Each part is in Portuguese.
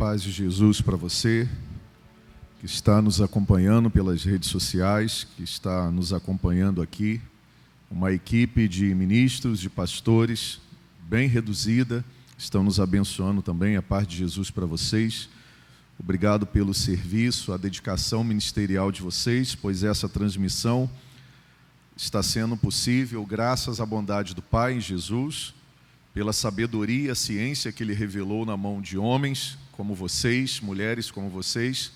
paz de Jesus para você, que está nos acompanhando pelas redes sociais, que está nos acompanhando aqui, uma equipe de ministros, de pastores, bem reduzida, estão nos abençoando também, a paz de Jesus para vocês. Obrigado pelo serviço, a dedicação ministerial de vocês, pois essa transmissão está sendo possível graças à bondade do Pai em Jesus pela sabedoria, a ciência que ele revelou na mão de homens como vocês, mulheres como vocês.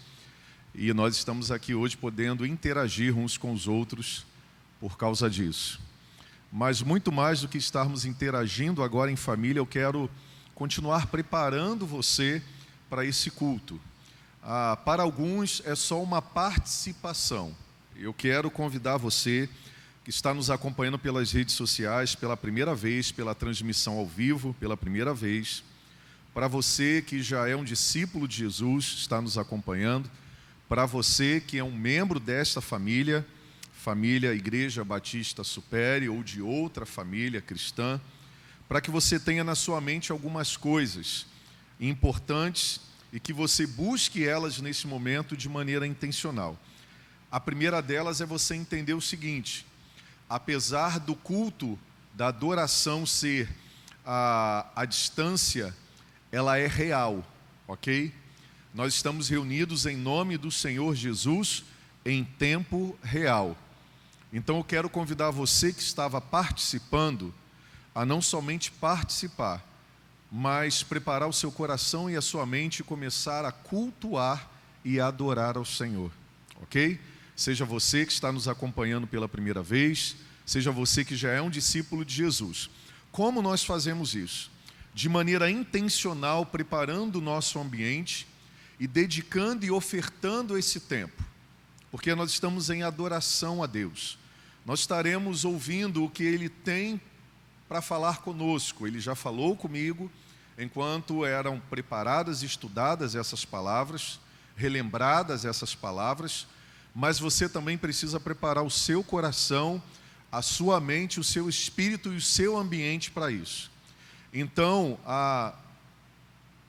E nós estamos aqui hoje podendo interagir uns com os outros por causa disso. Mas muito mais do que estarmos interagindo agora em família, eu quero continuar preparando você para esse culto. Ah, para alguns é só uma participação. Eu quero convidar você que está nos acompanhando pelas redes sociais pela primeira vez, pela transmissão ao vivo pela primeira vez. Para você que já é um discípulo de Jesus, está nos acompanhando. Para você que é um membro desta família, família Igreja Batista Supere ou de outra família cristã, para que você tenha na sua mente algumas coisas importantes e que você busque elas nesse momento de maneira intencional. A primeira delas é você entender o seguinte: apesar do culto, da adoração ser a, a distância, ela é real, ok? Nós estamos reunidos em nome do Senhor Jesus em tempo real. Então eu quero convidar você que estava participando a não somente participar, mas preparar o seu coração e a sua mente e começar a cultuar e adorar ao Senhor, ok? Seja você que está nos acompanhando pela primeira vez, seja você que já é um discípulo de Jesus. Como nós fazemos isso? De maneira intencional, preparando o nosso ambiente e dedicando e ofertando esse tempo, porque nós estamos em adoração a Deus. Nós estaremos ouvindo o que Ele tem para falar conosco. Ele já falou comigo enquanto eram preparadas e estudadas essas palavras, relembradas essas palavras mas você também precisa preparar o seu coração, a sua mente, o seu espírito e o seu ambiente para isso. Então, a,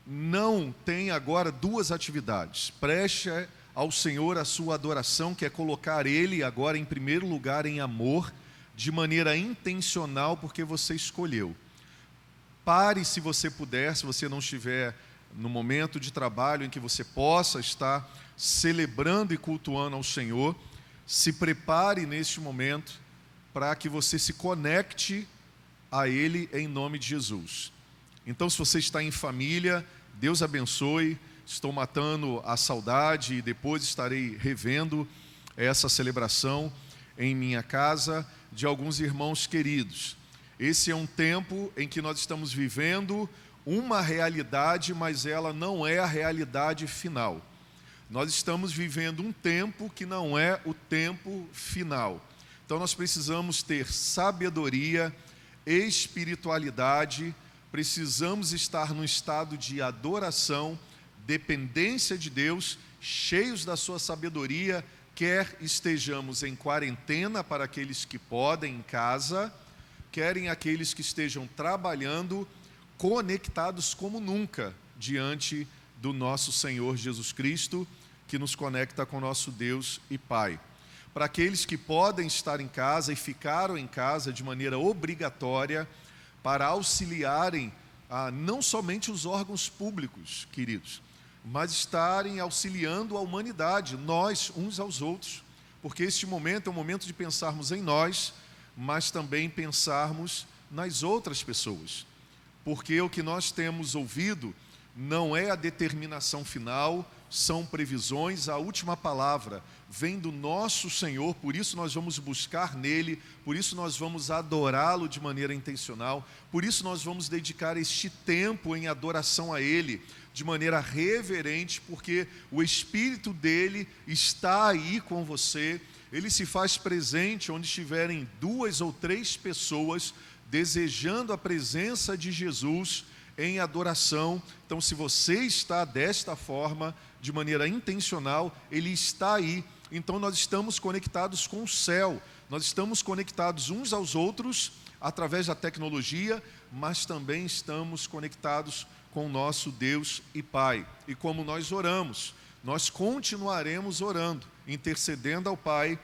não tem agora duas atividades. Preste ao Senhor a sua adoração, que é colocar Ele agora em primeiro lugar em amor, de maneira intencional, porque você escolheu. Pare se você puder, se você não estiver no momento de trabalho em que você possa estar celebrando e cultuando ao Senhor, se prepare neste momento para que você se conecte a Ele em nome de Jesus. Então, se você está em família, Deus abençoe. Estou matando a saudade e depois estarei revendo essa celebração em minha casa de alguns irmãos queridos. Esse é um tempo em que nós estamos vivendo uma realidade, mas ela não é a realidade final. Nós estamos vivendo um tempo que não é o tempo final. Então nós precisamos ter sabedoria, espiritualidade, precisamos estar no estado de adoração, dependência de Deus, cheios da sua sabedoria, quer estejamos em quarentena para aqueles que podem em casa, querem aqueles que estejam trabalhando conectados como nunca diante do nosso Senhor Jesus Cristo, que nos conecta com nosso Deus e Pai. Para aqueles que podem estar em casa e ficaram em casa de maneira obrigatória, para auxiliarem a, não somente os órgãos públicos, queridos, mas estarem auxiliando a humanidade, nós uns aos outros, porque este momento é um momento de pensarmos em nós, mas também pensarmos nas outras pessoas. Porque o que nós temos ouvido não é a determinação final, são previsões, a última palavra vem do nosso Senhor, por isso nós vamos buscar nele, por isso nós vamos adorá-lo de maneira intencional, por isso nós vamos dedicar este tempo em adoração a ele de maneira reverente, porque o Espírito dele está aí com você, ele se faz presente onde estiverem duas ou três pessoas desejando a presença de Jesus em adoração. Então, se você está desta forma, de maneira intencional, Ele está aí. Então, nós estamos conectados com o céu, nós estamos conectados uns aos outros através da tecnologia, mas também estamos conectados com o nosso Deus e Pai. E como nós oramos, nós continuaremos orando, intercedendo ao Pai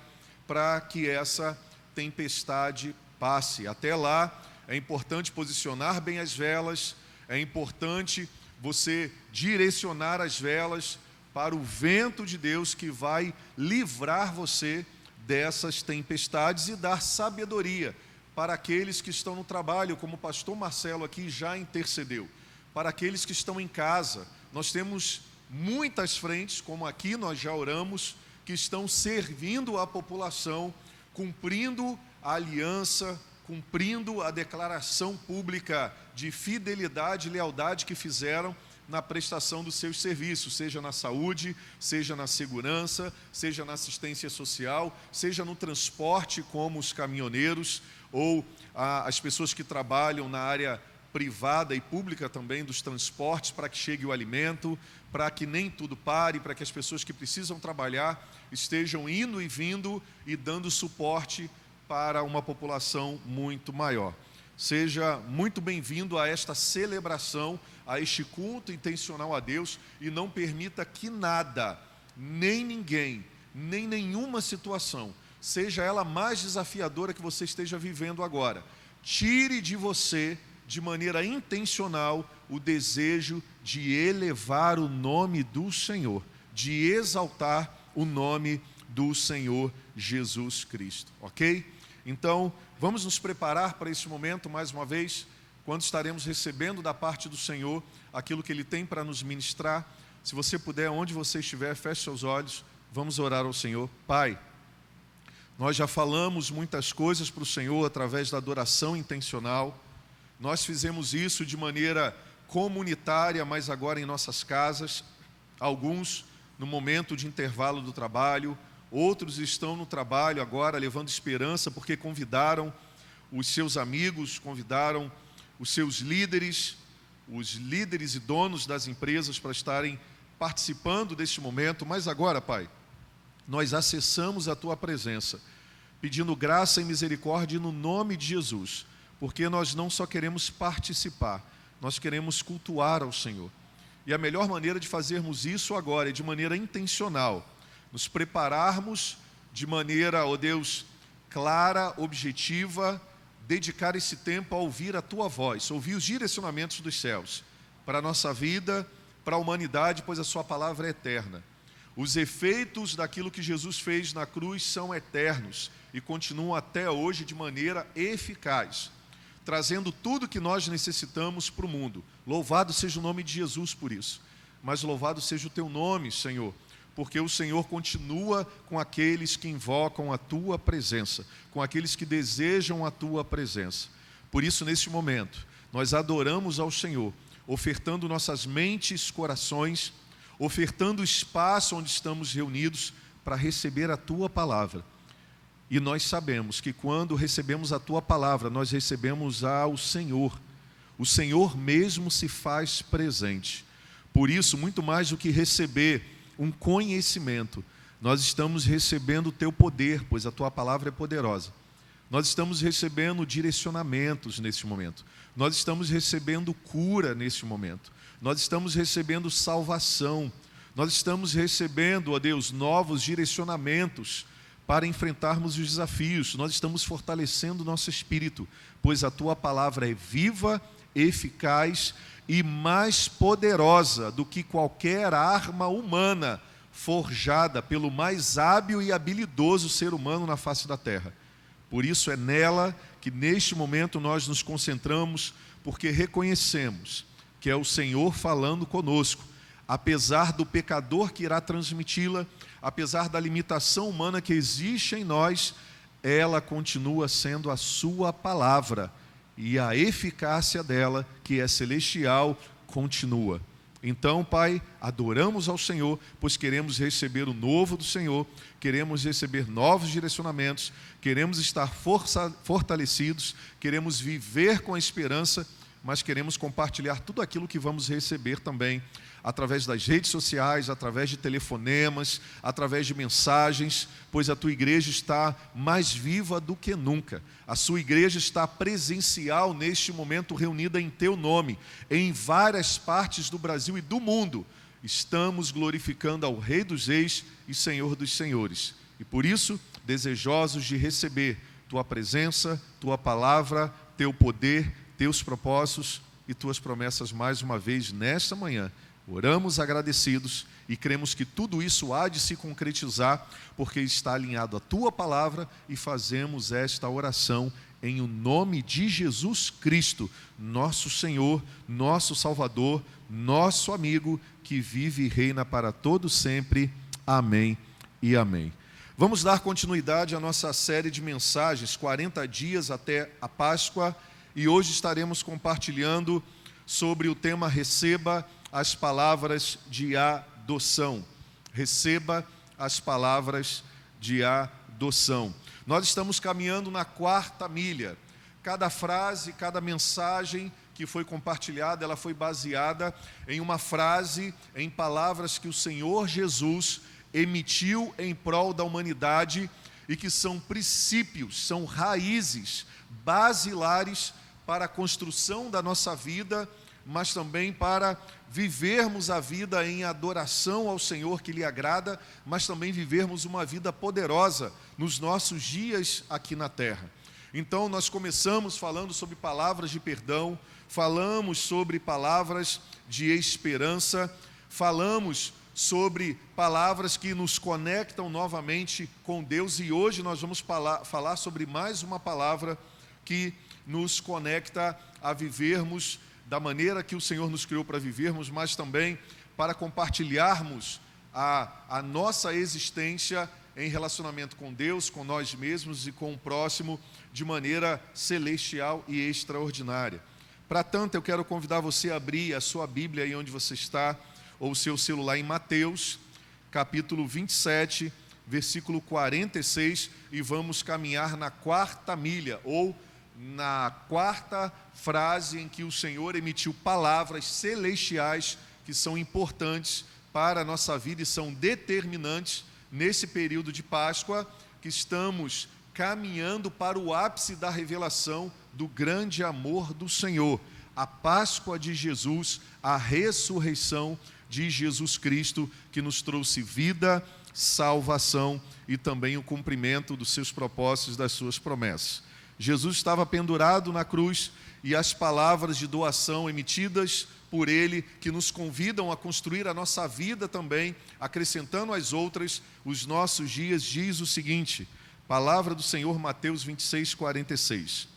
para que essa tempestade passe. Até lá, é importante posicionar bem as velas, é importante você direcionar as velas para o vento de Deus que vai livrar você dessas tempestades e dar sabedoria para aqueles que estão no trabalho, como o pastor Marcelo aqui já intercedeu, para aqueles que estão em casa. Nós temos muitas frentes, como aqui nós já oramos, que estão servindo a população, cumprindo a aliança, cumprindo a declaração pública de fidelidade e lealdade que fizeram na prestação dos seus serviços, seja na saúde, seja na segurança, seja na assistência social, seja no transporte, como os caminhoneiros ou ah, as pessoas que trabalham na área privada e pública também dos transportes para que chegue o alimento, para que nem tudo pare, para que as pessoas que precisam trabalhar estejam indo e vindo e dando suporte para uma população muito maior. Seja muito bem-vindo a esta celebração, a este culto intencional a Deus e não permita que nada, nem ninguém, nem nenhuma situação, seja ela mais desafiadora que você esteja vivendo agora, tire de você de maneira intencional o desejo de elevar o nome do Senhor, de exaltar o nome do Senhor Jesus Cristo, ok? Então, vamos nos preparar para esse momento mais uma vez, quando estaremos recebendo da parte do Senhor aquilo que Ele tem para nos ministrar. Se você puder, onde você estiver, feche seus olhos, vamos orar ao Senhor. Pai, nós já falamos muitas coisas para o Senhor através da adoração intencional nós fizemos isso de maneira comunitária, mas agora em nossas casas. Alguns no momento de intervalo do trabalho, outros estão no trabalho agora levando esperança porque convidaram os seus amigos, convidaram os seus líderes, os líderes e donos das empresas para estarem participando deste momento. Mas agora, Pai, nós acessamos a tua presença, pedindo graça e misericórdia no nome de Jesus porque nós não só queremos participar, nós queremos cultuar ao Senhor. E a melhor maneira de fazermos isso agora é de maneira intencional, nos prepararmos de maneira, ó Deus, clara, objetiva, dedicar esse tempo a ouvir a tua voz, ouvir os direcionamentos dos céus para a nossa vida, para a humanidade, pois a sua palavra é eterna. Os efeitos daquilo que Jesus fez na cruz são eternos e continuam até hoje de maneira eficaz trazendo tudo que nós necessitamos para o mundo. Louvado seja o nome de Jesus por isso. Mas louvado seja o teu nome, Senhor, porque o Senhor continua com aqueles que invocam a tua presença, com aqueles que desejam a tua presença. Por isso, neste momento, nós adoramos ao Senhor, ofertando nossas mentes, corações, ofertando o espaço onde estamos reunidos para receber a tua palavra e nós sabemos que quando recebemos a tua palavra, nós recebemos ao Senhor. O Senhor mesmo se faz presente. Por isso, muito mais do que receber um conhecimento, nós estamos recebendo o teu poder, pois a tua palavra é poderosa. Nós estamos recebendo direcionamentos nesse momento. Nós estamos recebendo cura nesse momento. Nós estamos recebendo salvação. Nós estamos recebendo, ó Deus, novos direcionamentos para enfrentarmos os desafios. Nós estamos fortalecendo o nosso espírito, pois a tua palavra é viva, eficaz e mais poderosa do que qualquer arma humana forjada pelo mais hábil e habilidoso ser humano na face da terra. Por isso é nela que neste momento nós nos concentramos, porque reconhecemos que é o Senhor falando conosco, apesar do pecador que irá transmiti-la apesar da limitação humana que existe em nós, ela continua sendo a Sua palavra e a eficácia dela, que é celestial, continua. Então, Pai, adoramos ao Senhor, pois queremos receber o novo do Senhor, queremos receber novos direcionamentos, queremos estar força, fortalecidos, queremos viver com a esperança mas queremos compartilhar tudo aquilo que vamos receber também através das redes sociais, através de telefonemas, através de mensagens, pois a tua igreja está mais viva do que nunca. A sua igreja está presencial neste momento reunida em teu nome, em várias partes do Brasil e do mundo. Estamos glorificando ao Rei dos Reis e Senhor dos Senhores. E por isso, desejosos de receber tua presença, tua palavra, teu poder, teus propósitos e tuas promessas mais uma vez nesta manhã. Oramos agradecidos e cremos que tudo isso há de se concretizar, porque está alinhado à tua palavra e fazemos esta oração em o nome de Jesus Cristo, nosso Senhor, nosso Salvador, nosso amigo, que vive e reina para todo sempre. Amém e amém. Vamos dar continuidade à nossa série de mensagens, 40 dias até a Páscoa, e hoje estaremos compartilhando sobre o tema Receba as palavras de adoção. Receba as palavras de adoção. Nós estamos caminhando na quarta milha. Cada frase, cada mensagem que foi compartilhada, ela foi baseada em uma frase, em palavras que o Senhor Jesus emitiu em prol da humanidade e que são princípios, são raízes basilares para a construção da nossa vida, mas também para vivermos a vida em adoração ao Senhor que lhe agrada, mas também vivermos uma vida poderosa nos nossos dias aqui na terra. Então, nós começamos falando sobre palavras de perdão, falamos sobre palavras de esperança, falamos sobre palavras que nos conectam novamente com Deus e hoje nós vamos falar, sobre mais uma palavra que nos conecta a vivermos da maneira que o Senhor nos criou para vivermos, mas também para compartilharmos a, a nossa existência em relacionamento com Deus, com nós mesmos e com o próximo de maneira celestial e extraordinária. Para tanto, eu quero convidar você a abrir a sua Bíblia aí onde você está, ou o seu celular em Mateus, capítulo 27, versículo 46, e vamos caminhar na quarta milha, ou na quarta frase em que o Senhor emitiu palavras celestiais que são importantes para a nossa vida e são determinantes nesse período de Páscoa que estamos caminhando para o ápice da revelação do grande amor do Senhor, a Páscoa de Jesus, a ressurreição de Jesus Cristo que nos trouxe vida, salvação e também o cumprimento dos seus propósitos, das suas promessas. Jesus estava pendurado na cruz e as palavras de doação emitidas por ele, que nos convidam a construir a nossa vida também, acrescentando às outras os nossos dias, diz o seguinte: palavra do Senhor, Mateus 26, 46.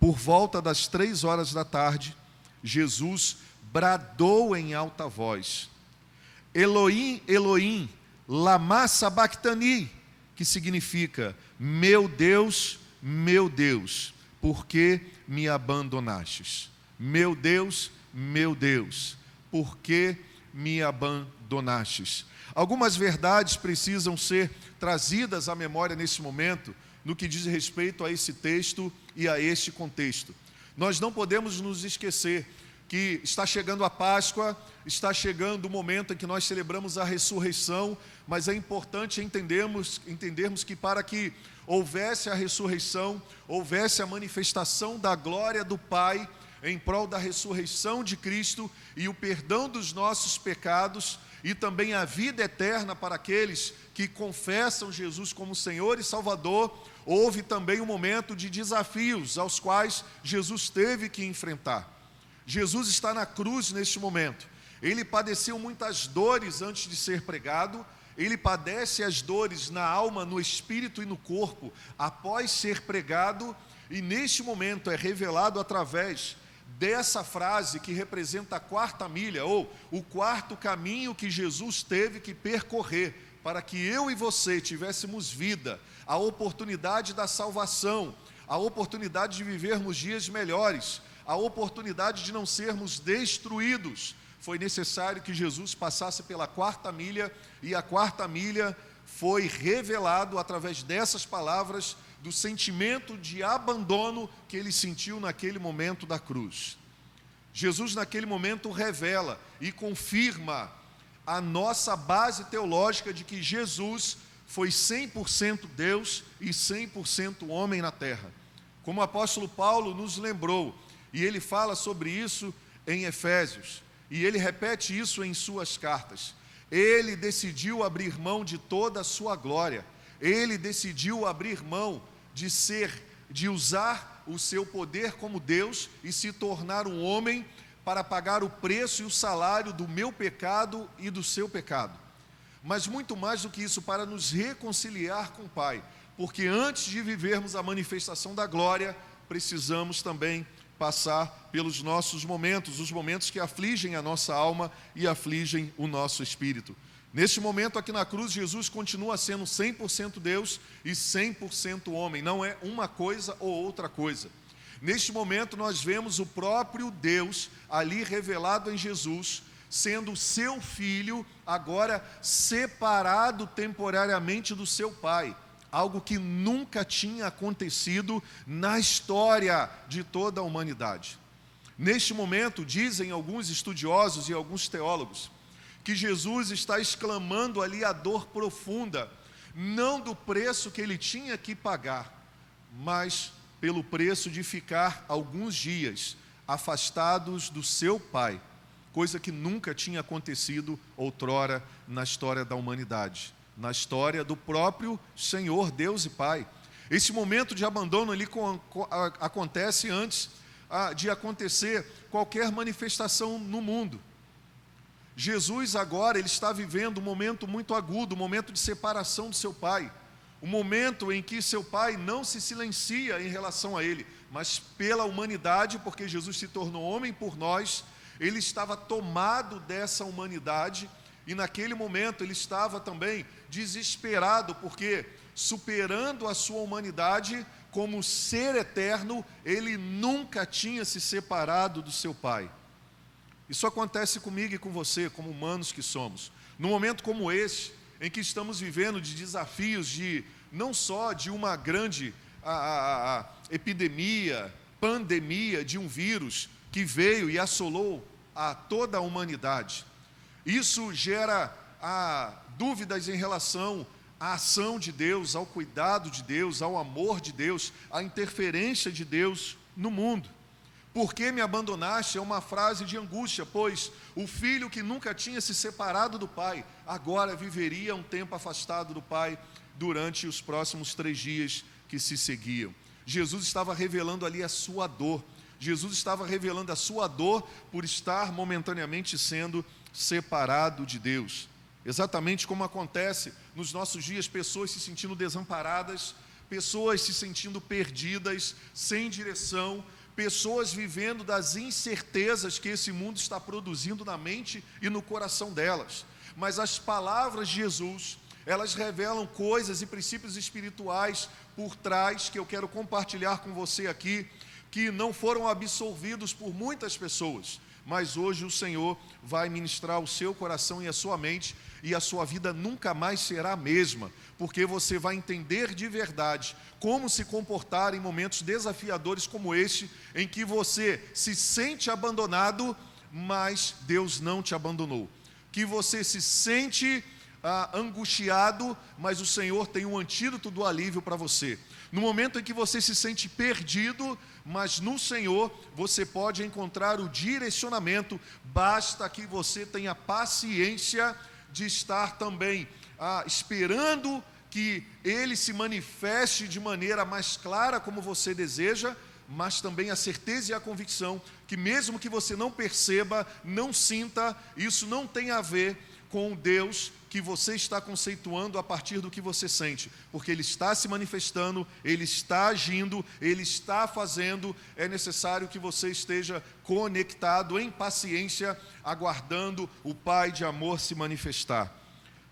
Por volta das três horas da tarde, Jesus bradou em alta voz: Elohim, Elohim, lama sabachthani, que significa: Meu Deus, meu Deus, por que me abandonastes? Meu Deus, meu Deus, por que me abandonastes? Algumas verdades precisam ser trazidas à memória nesse momento, no que diz respeito a esse texto e a este contexto. Nós não podemos nos esquecer que está chegando a Páscoa, está chegando o momento em que nós celebramos a ressurreição, mas é importante entendermos, entendermos que para que houvesse a ressurreição, houvesse a manifestação da glória do Pai em prol da ressurreição de Cristo e o perdão dos nossos pecados e também a vida eterna para aqueles que confessam Jesus como Senhor e Salvador, houve também um momento de desafios aos quais Jesus teve que enfrentar. Jesus está na cruz neste momento. Ele padeceu muitas dores antes de ser pregado, ele padece as dores na alma, no espírito e no corpo após ser pregado, e neste momento é revelado através dessa frase que representa a quarta milha, ou o quarto caminho que Jesus teve que percorrer para que eu e você tivéssemos vida, a oportunidade da salvação, a oportunidade de vivermos dias melhores, a oportunidade de não sermos destruídos foi necessário que Jesus passasse pela quarta milha, e a quarta milha foi revelado através dessas palavras do sentimento de abandono que ele sentiu naquele momento da cruz. Jesus, naquele momento, revela e confirma a nossa base teológica de que Jesus foi 100% Deus e 100% homem na terra. Como o apóstolo Paulo nos lembrou, e ele fala sobre isso em Efésios, e ele repete isso em suas cartas. Ele decidiu abrir mão de toda a sua glória, ele decidiu abrir mão de ser, de usar o seu poder como Deus e se tornar um homem para pagar o preço e o salário do meu pecado e do seu pecado. Mas muito mais do que isso, para nos reconciliar com o Pai, porque antes de vivermos a manifestação da glória, precisamos também passar pelos nossos momentos, os momentos que afligem a nossa alma e afligem o nosso espírito. Neste momento aqui na cruz, Jesus continua sendo 100% Deus e 100% homem, não é uma coisa ou outra coisa. Neste momento, nós vemos o próprio Deus ali revelado em Jesus, sendo seu filho, agora separado temporariamente do seu pai, algo que nunca tinha acontecido na história de toda a humanidade. Neste momento, dizem alguns estudiosos e alguns teólogos, que Jesus está exclamando ali a dor profunda, não do preço que ele tinha que pagar, mas pelo preço de ficar alguns dias afastados do seu pai, coisa que nunca tinha acontecido outrora na história da humanidade, na história do próprio Senhor Deus e Pai. Esse momento de abandono ali acontece antes de acontecer qualquer manifestação no mundo. Jesus agora ele está vivendo um momento muito agudo, um momento de separação do seu pai o momento em que seu pai não se silencia em relação a ele, mas pela humanidade, porque Jesus se tornou homem por nós, ele estava tomado dessa humanidade e naquele momento ele estava também desesperado, porque superando a sua humanidade, como ser eterno, ele nunca tinha se separado do seu pai. Isso acontece comigo e com você, como humanos que somos. Num momento como esse, em que estamos vivendo de desafios de não só de uma grande a, a, a, epidemia, pandemia de um vírus que veio e assolou a toda a humanidade. Isso gera a, dúvidas em relação à ação de Deus, ao cuidado de Deus, ao amor de Deus, à interferência de Deus no mundo. Por que me abandonaste? É uma frase de angústia, pois o filho que nunca tinha se separado do pai, agora viveria um tempo afastado do pai durante os próximos três dias que se seguiam. Jesus estava revelando ali a sua dor, Jesus estava revelando a sua dor por estar momentaneamente sendo separado de Deus. Exatamente como acontece nos nossos dias, pessoas se sentindo desamparadas, pessoas se sentindo perdidas, sem direção, pessoas vivendo das incertezas que esse mundo está produzindo na mente e no coração delas. Mas as palavras de Jesus, elas revelam coisas e princípios espirituais por trás que eu quero compartilhar com você aqui, que não foram absorvidos por muitas pessoas, mas hoje o Senhor vai ministrar o seu coração e a sua mente, e a sua vida nunca mais será a mesma, porque você vai entender de verdade como se comportar em momentos desafiadores como este, em que você se sente abandonado, mas Deus não te abandonou. Que você se sente ah, angustiado, mas o Senhor tem um antídoto do alívio para você. No momento em que você se sente perdido, mas no Senhor você pode encontrar o direcionamento, basta que você tenha paciência de estar também ah, esperando que Ele se manifeste de maneira mais clara como você deseja, mas também a certeza e a convicção que, mesmo que você não perceba, não sinta, isso não tem a ver com Deus que você está conceituando a partir do que você sente, porque Ele está se manifestando, Ele está agindo, Ele está fazendo, é necessário que você esteja conectado, em paciência, aguardando o Pai de amor se manifestar.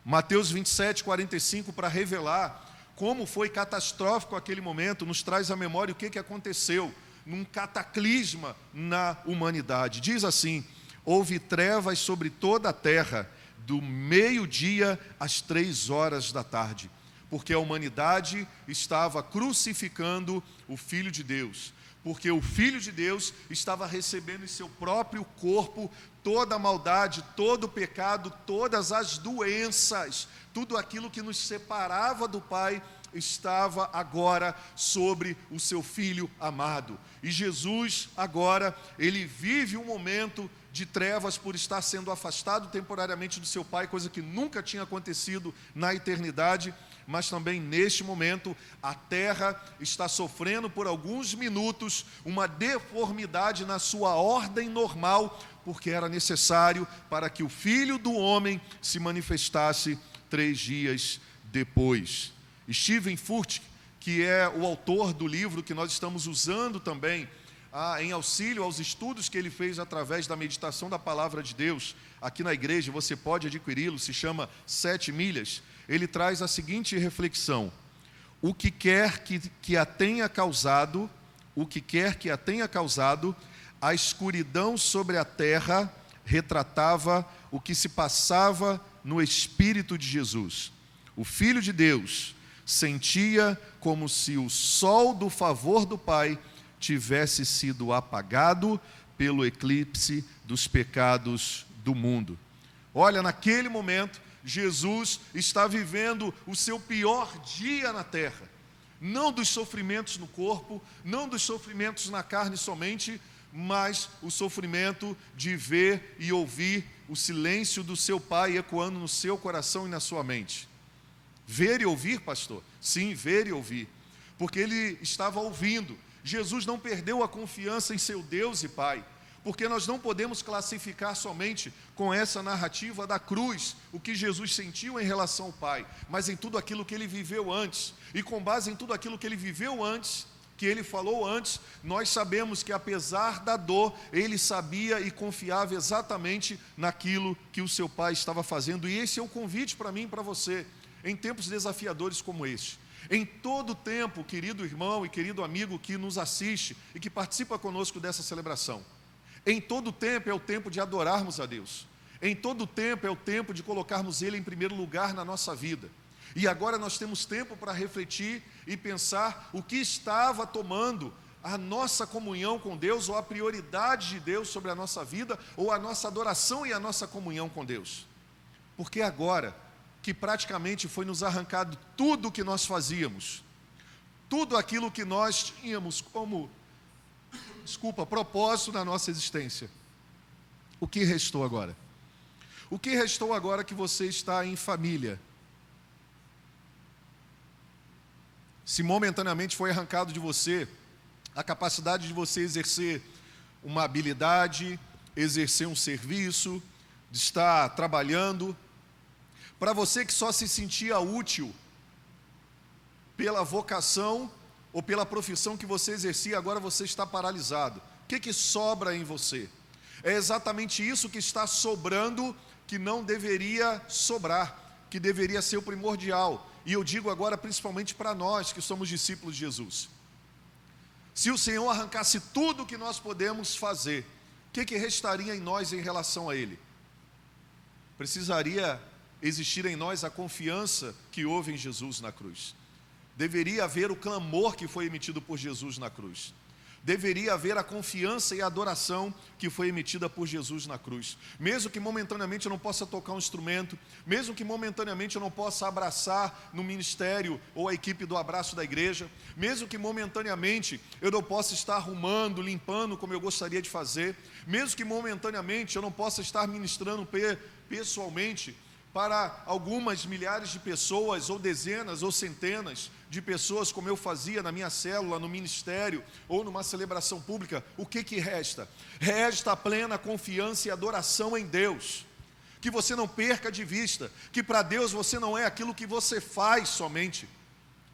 Mateus 27, 45, para revelar como foi catastrófico aquele momento, nos traz à memória o que, que aconteceu num cataclisma na humanidade. Diz assim: houve trevas sobre toda a terra do meio-dia às três horas da tarde, porque a humanidade estava crucificando o Filho de Deus. porque o Filho de Deus estava recebendo em seu próprio corpo toda a maldade, todo o pecado, todas as doenças, tudo aquilo que nos separava do Pai estava agora sobre o seu filho amado. E Jesus agora, ele vive um momento de trevas por estar sendo afastado temporariamente do seu pai, coisa que nunca tinha acontecido na eternidade, mas também neste momento a terra está sofrendo por alguns minutos uma deformidade na sua ordem normal, porque era necessário para que o filho do homem se manifestasse três dias depois. Steven Furtick, que é o autor do livro que nós estamos usando também ah, em auxílio aos estudos que ele fez através da meditação da palavra de Deus, aqui na igreja, você pode adquiri-lo, se chama Sete Milhas. Ele traz a seguinte reflexão: o que quer que, que a tenha causado, o que quer que a tenha causado, a escuridão sobre a terra retratava o que se passava no Espírito de Jesus. O Filho de Deus sentia como se o sol do favor do Pai tivesse sido apagado pelo eclipse dos pecados do mundo. Olha, naquele momento, Jesus está vivendo o seu pior dia na terra. Não dos sofrimentos no corpo, não dos sofrimentos na carne somente, mas o sofrimento de ver e ouvir o silêncio do seu pai ecoando no seu coração e na sua mente. Ver e ouvir, pastor? Sim, ver e ouvir. Porque ele estava ouvindo, Jesus não perdeu a confiança em seu Deus e Pai, porque nós não podemos classificar somente com essa narrativa da cruz o que Jesus sentiu em relação ao Pai, mas em tudo aquilo que ele viveu antes. E com base em tudo aquilo que ele viveu antes, que ele falou antes, nós sabemos que apesar da dor, ele sabia e confiava exatamente naquilo que o seu pai estava fazendo. E esse é o convite para mim e para você, em tempos desafiadores como este. Em todo tempo, querido irmão e querido amigo que nos assiste e que participa conosco dessa celebração, em todo tempo é o tempo de adorarmos a Deus. Em todo tempo é o tempo de colocarmos Ele em primeiro lugar na nossa vida. E agora nós temos tempo para refletir e pensar o que estava tomando a nossa comunhão com Deus, ou a prioridade de Deus sobre a nossa vida, ou a nossa adoração e a nossa comunhão com Deus. Porque agora que praticamente foi nos arrancado tudo o que nós fazíamos, tudo aquilo que nós tínhamos como, desculpa, propósito na nossa existência. O que restou agora? O que restou agora que você está em família? Se momentaneamente foi arrancado de você a capacidade de você exercer uma habilidade, exercer um serviço, de estar trabalhando, para você que só se sentia útil pela vocação ou pela profissão que você exercia, agora você está paralisado. O que, que sobra em você? É exatamente isso que está sobrando, que não deveria sobrar, que deveria ser o primordial. E eu digo agora principalmente para nós que somos discípulos de Jesus. Se o Senhor arrancasse tudo o que nós podemos fazer, o que, que restaria em nós em relação a Ele? Precisaria existir em nós a confiança que houve em Jesus na cruz. Deveria haver o clamor que foi emitido por Jesus na cruz. Deveria haver a confiança e a adoração que foi emitida por Jesus na cruz. Mesmo que momentaneamente eu não possa tocar um instrumento, mesmo que momentaneamente eu não possa abraçar no ministério ou a equipe do abraço da igreja, mesmo que momentaneamente eu não possa estar arrumando, limpando como eu gostaria de fazer, mesmo que momentaneamente eu não possa estar ministrando pessoalmente, para algumas milhares de pessoas, ou dezenas ou centenas de pessoas, como eu fazia na minha célula, no ministério ou numa celebração pública, o que, que resta? Resta a plena confiança e adoração em Deus. Que você não perca de vista que para Deus você não é aquilo que você faz somente,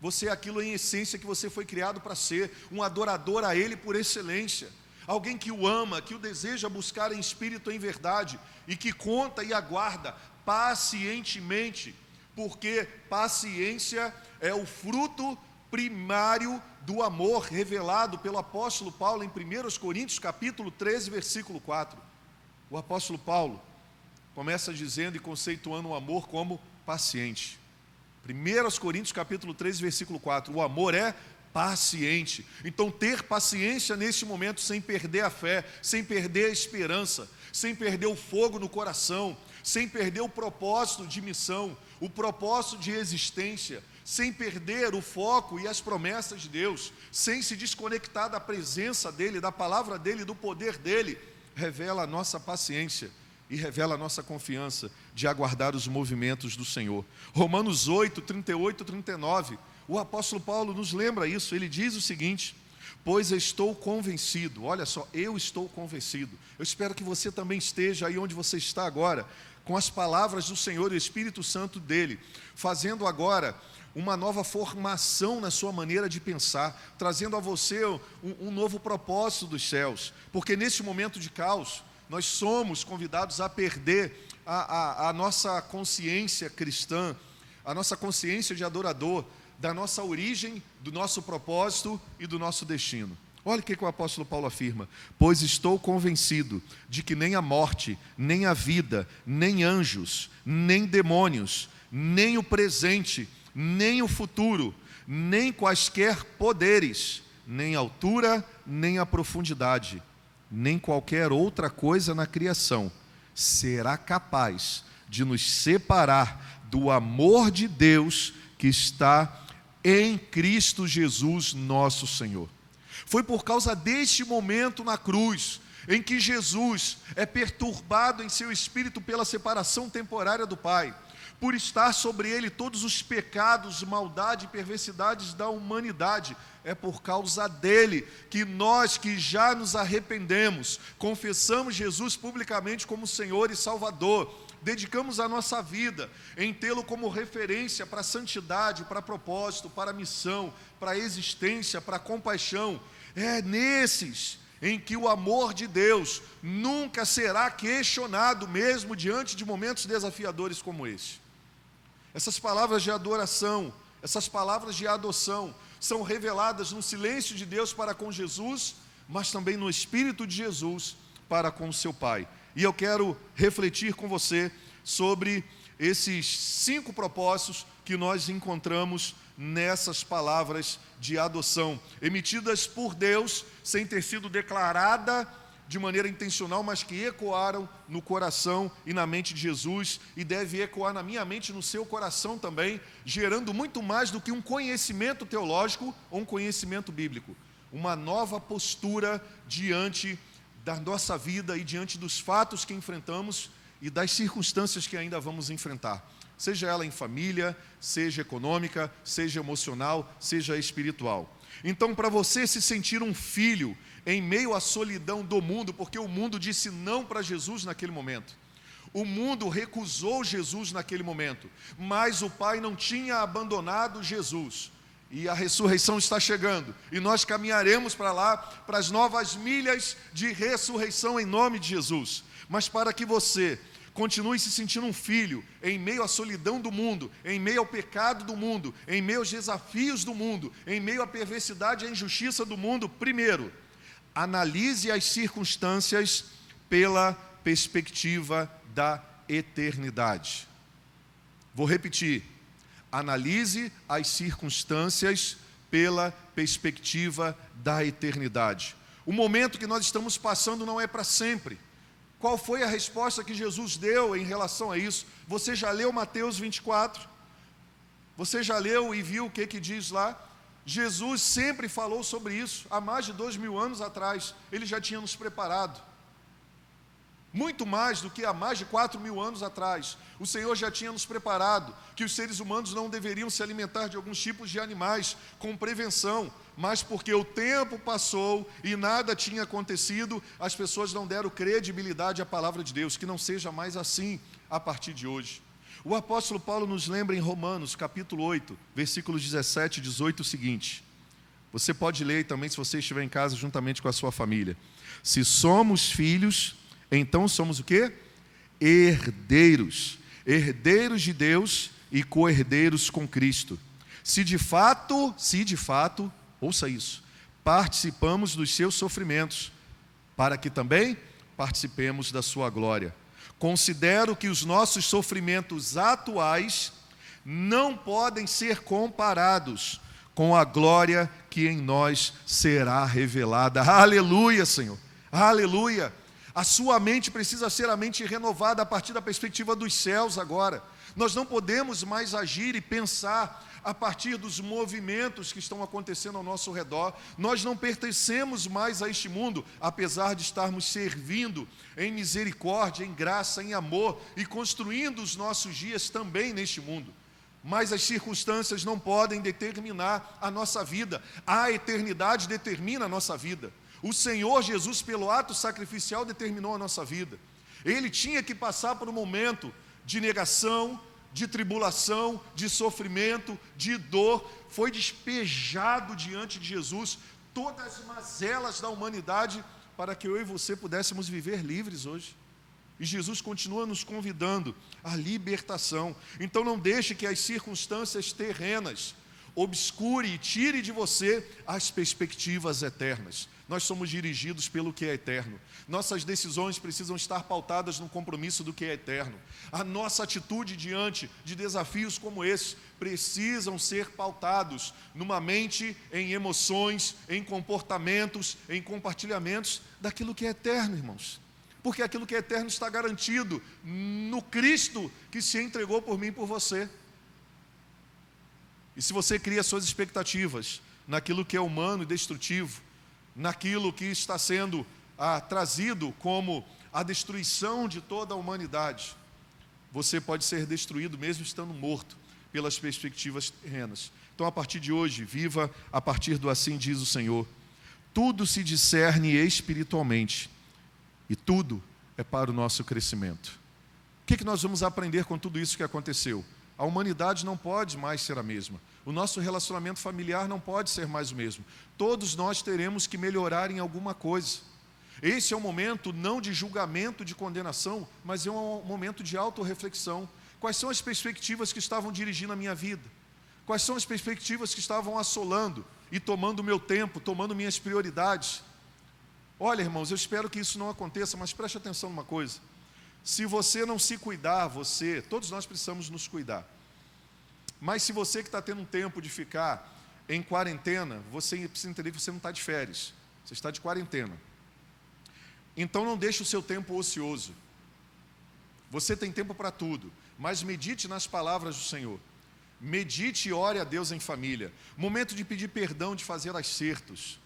você é aquilo em essência que você foi criado para ser, um adorador a Ele por excelência alguém que o ama, que o deseja buscar em espírito em verdade e que conta e aguarda pacientemente, porque paciência é o fruto primário do amor revelado pelo apóstolo Paulo em 1 Coríntios capítulo 13, versículo 4. O apóstolo Paulo começa dizendo e conceituando o amor como paciente. 1 Coríntios capítulo 13, versículo 4. O amor é paciente. Então, ter paciência nesse momento, sem perder a fé, sem perder a esperança, sem perder o fogo no coração, sem perder o propósito de missão, o propósito de existência, sem perder o foco e as promessas de Deus, sem se desconectar da presença dEle, da palavra dEle, do poder dEle, revela a nossa paciência e revela a nossa confiança de aguardar os movimentos do Senhor. Romanos 8, 38, 39 o apóstolo Paulo nos lembra isso, ele diz o seguinte: Pois estou convencido, olha só, eu estou convencido. Eu espero que você também esteja aí onde você está agora, com as palavras do Senhor e Espírito Santo dele, fazendo agora uma nova formação na sua maneira de pensar, trazendo a você um, um novo propósito dos céus, porque nesse momento de caos, nós somos convidados a perder a, a, a nossa consciência cristã, a nossa consciência de adorador, da nossa origem, do nosso propósito e do nosso destino. Olha o que, o apóstolo Paulo afirma: Pois estou convencido de que nem a morte, nem a vida, nem anjos, nem demônios, nem o presente, nem o futuro, nem quaisquer poderes, nem altura, nem a profundidade, nem qualquer outra coisa na criação será capaz de nos separar do amor de Deus que está em Cristo Jesus, nosso Senhor. Foi por causa deste momento na cruz, em que Jesus é perturbado em seu espírito pela separação temporária do Pai, por estar sobre ele todos os pecados, maldade e perversidades da humanidade. É por causa dele que nós que já nos arrependemos, confessamos Jesus publicamente como Senhor e Salvador, dedicamos a nossa vida em tê-lo como referência para santidade, para propósito, para missão, para existência, para compaixão, é nesses em que o amor de Deus nunca será questionado, mesmo diante de momentos desafiadores como esse. Essas palavras de adoração, essas palavras de adoção, são reveladas no silêncio de Deus para com Jesus, mas também no Espírito de Jesus para com seu Pai. E eu quero refletir com você sobre esses cinco propósitos que nós encontramos nessas palavras de adoção, emitidas por Deus, sem ter sido declarada de maneira intencional, mas que ecoaram no coração e na mente de Jesus, e deve ecoar na minha mente e no seu coração também, gerando muito mais do que um conhecimento teológico ou um conhecimento bíblico, uma nova postura diante da nossa vida e diante dos fatos que enfrentamos e das circunstâncias que ainda vamos enfrentar, seja ela em família, seja econômica, seja emocional, seja espiritual. Então, para você se sentir um filho em meio à solidão do mundo, porque o mundo disse não para Jesus naquele momento. O mundo recusou Jesus naquele momento, mas o Pai não tinha abandonado Jesus e a ressurreição está chegando, e nós caminharemos para lá, para as novas milhas de ressurreição em nome de Jesus. Mas para que você continue se sentindo um filho em meio à solidão do mundo, em meio ao pecado do mundo, em meio aos desafios do mundo, em meio à perversidade e à injustiça do mundo, primeiro, analise as circunstâncias pela perspectiva da eternidade. Vou repetir Analise as circunstâncias pela perspectiva da eternidade. O momento que nós estamos passando não é para sempre. Qual foi a resposta que Jesus deu em relação a isso? Você já leu Mateus 24? Você já leu e viu o que, que diz lá? Jesus sempre falou sobre isso, há mais de dois mil anos atrás, ele já tinha nos preparado muito mais do que há mais de quatro mil anos atrás. O Senhor já tinha nos preparado que os seres humanos não deveriam se alimentar de alguns tipos de animais com prevenção, mas porque o tempo passou e nada tinha acontecido, as pessoas não deram credibilidade à palavra de Deus, que não seja mais assim a partir de hoje. O apóstolo Paulo nos lembra em Romanos, capítulo 8, versículos 17 e 18 o seguinte: você pode ler também se você estiver em casa juntamente com a sua família. Se somos filhos, então somos o que? Herdeiros. Herdeiros de Deus e co-herdeiros com Cristo. Se de fato, se de fato, ouça isso, participamos dos seus sofrimentos, para que também participemos da sua glória. Considero que os nossos sofrimentos atuais não podem ser comparados com a glória que em nós será revelada. Aleluia, Senhor. Aleluia. A sua mente precisa ser a mente renovada a partir da perspectiva dos céus agora. Nós não podemos mais agir e pensar a partir dos movimentos que estão acontecendo ao nosso redor. Nós não pertencemos mais a este mundo, apesar de estarmos servindo em misericórdia, em graça, em amor e construindo os nossos dias também neste mundo. Mas as circunstâncias não podem determinar a nossa vida, a eternidade determina a nossa vida. O Senhor Jesus, pelo ato sacrificial, determinou a nossa vida. Ele tinha que passar por um momento de negação, de tribulação, de sofrimento, de dor, foi despejado diante de Jesus todas as mazelas da humanidade para que eu e você pudéssemos viver livres hoje. E Jesus continua nos convidando à libertação. Então não deixe que as circunstâncias terrenas obscure e tire de você as perspectivas eternas. Nós somos dirigidos pelo que é eterno. Nossas decisões precisam estar pautadas no compromisso do que é eterno. A nossa atitude diante de desafios como esses precisam ser pautados numa mente, em emoções, em comportamentos, em compartilhamentos daquilo que é eterno, irmãos. Porque aquilo que é eterno está garantido no Cristo que se entregou por mim e por você. E se você cria suas expectativas naquilo que é humano e destrutivo, naquilo que está sendo ah, trazido como a destruição de toda a humanidade, você pode ser destruído mesmo estando morto pelas perspectivas terrenas. Então, a partir de hoje, viva a partir do assim diz o Senhor. Tudo se discerne espiritualmente e tudo é para o nosso crescimento. O que, é que nós vamos aprender com tudo isso que aconteceu? A humanidade não pode mais ser a mesma. O nosso relacionamento familiar não pode ser mais o mesmo. Todos nós teremos que melhorar em alguma coisa. Esse é um momento não de julgamento, de condenação, mas é um momento de autorreflexão. Quais são as perspectivas que estavam dirigindo a minha vida? Quais são as perspectivas que estavam assolando e tomando meu tempo, tomando minhas prioridades? Olha, irmãos, eu espero que isso não aconteça, mas preste atenção numa coisa. Se você não se cuidar, você, todos nós precisamos nos cuidar. Mas se você que está tendo um tempo de ficar em quarentena, você precisa entender que você não está de férias, você está de quarentena. Então não deixe o seu tempo ocioso. Você tem tempo para tudo, mas medite nas palavras do Senhor. Medite e ore a Deus em família. Momento de pedir perdão, de fazer acertos.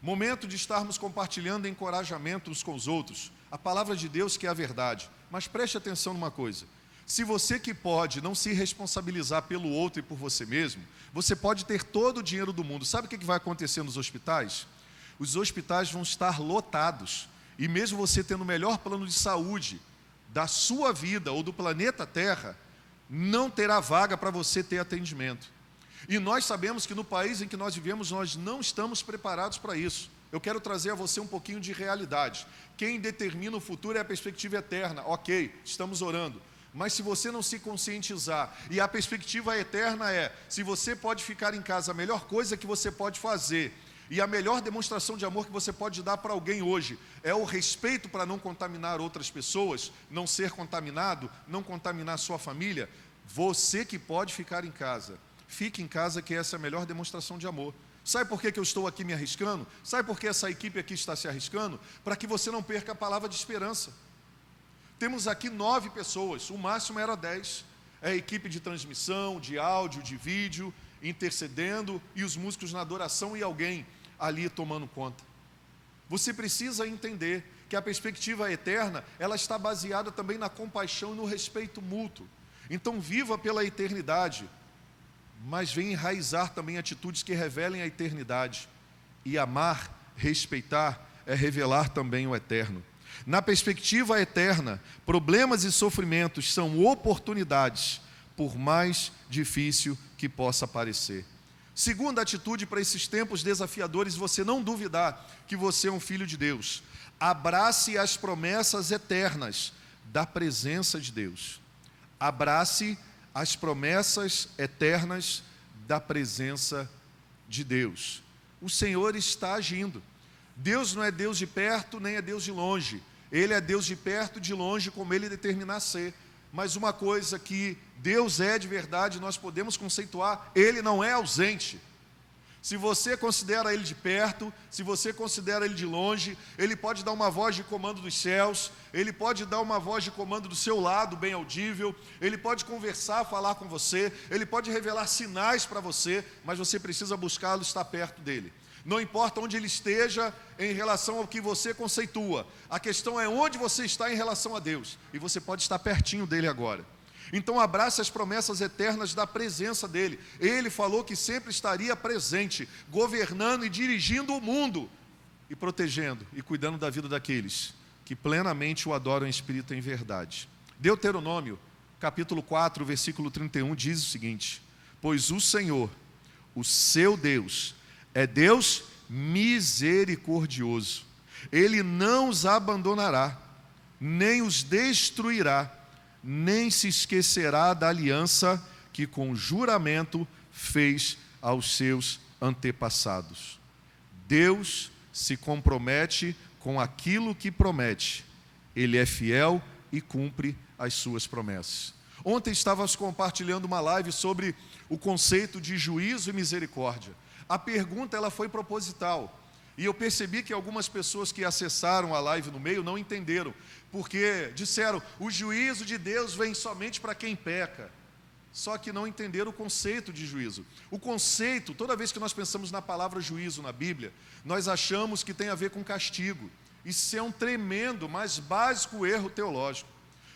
Momento de estarmos compartilhando encorajamento uns com os outros. A palavra de Deus que é a verdade. Mas preste atenção numa coisa: se você que pode não se responsabilizar pelo outro e por você mesmo, você pode ter todo o dinheiro do mundo. Sabe o que vai acontecer nos hospitais? Os hospitais vão estar lotados. E mesmo você tendo o melhor plano de saúde da sua vida ou do planeta Terra, não terá vaga para você ter atendimento. E nós sabemos que no país em que nós vivemos, nós não estamos preparados para isso. Eu quero trazer a você um pouquinho de realidade. Quem determina o futuro é a perspectiva eterna. Ok, estamos orando. Mas se você não se conscientizar, e a perspectiva eterna é: se você pode ficar em casa, a melhor coisa que você pode fazer, e a melhor demonstração de amor que você pode dar para alguém hoje é o respeito para não contaminar outras pessoas, não ser contaminado, não contaminar sua família. Você que pode ficar em casa, fique em casa, que essa é a melhor demonstração de amor. Sabe por que, que eu estou aqui me arriscando? Sabe por que essa equipe aqui está se arriscando? Para que você não perca a palavra de esperança. Temos aqui nove pessoas, o máximo era dez. É a equipe de transmissão, de áudio, de vídeo, intercedendo, e os músicos na adoração e alguém ali tomando conta. Você precisa entender que a perspectiva eterna, ela está baseada também na compaixão e no respeito mútuo. Então viva pela eternidade, mas vem enraizar também atitudes que revelem a eternidade. E amar, respeitar, é revelar também o eterno. Na perspectiva eterna, problemas e sofrimentos são oportunidades, por mais difícil que possa parecer. Segunda atitude para esses tempos desafiadores, você não duvidar que você é um filho de Deus. Abrace as promessas eternas da presença de Deus. Abrace as promessas eternas da presença de Deus. O Senhor está agindo. Deus não é Deus de perto, nem é Deus de longe. Ele é Deus de perto, de longe, como ele determinar ser. Mas uma coisa que Deus é de verdade, nós podemos conceituar, ele não é ausente. Se você considera ele de perto, se você considera ele de longe, ele pode dar uma voz de comando dos céus, ele pode dar uma voz de comando do seu lado, bem audível, ele pode conversar, falar com você, ele pode revelar sinais para você, mas você precisa buscá-lo, estar perto dele. Não importa onde ele esteja em relação ao que você conceitua, a questão é onde você está em relação a Deus, e você pode estar pertinho dele agora. Então abrace as promessas eternas da presença dele. Ele falou que sempre estaria presente, governando e dirigindo o mundo, e protegendo e cuidando da vida daqueles que plenamente o adoram em espírito e em verdade. Deuteronômio, capítulo 4, versículo 31 diz o seguinte: Pois o Senhor, o seu Deus, é Deus misericordioso. Ele não os abandonará, nem os destruirá nem se esquecerá da aliança que com juramento fez aos seus antepassados. Deus se compromete com aquilo que promete. Ele é fiel e cumpre as suas promessas. Ontem estávamos compartilhando uma live sobre o conceito de juízo e misericórdia. A pergunta ela foi proposital. E eu percebi que algumas pessoas que acessaram a live no meio não entenderam, porque disseram: o juízo de Deus vem somente para quem peca. Só que não entenderam o conceito de juízo. O conceito, toda vez que nós pensamos na palavra juízo na Bíblia, nós achamos que tem a ver com castigo. Isso é um tremendo, mas básico erro teológico.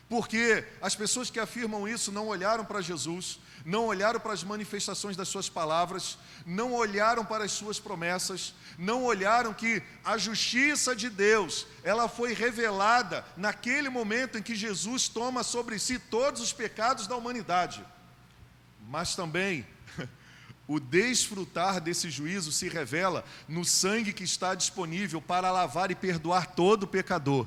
Porque as pessoas que afirmam isso não olharam para Jesus, não olharam para as manifestações das suas palavras, não olharam para as suas promessas, não olharam que a justiça de Deus, ela foi revelada naquele momento em que Jesus toma sobre si todos os pecados da humanidade. Mas também o desfrutar desse juízo se revela no sangue que está disponível para lavar e perdoar todo pecador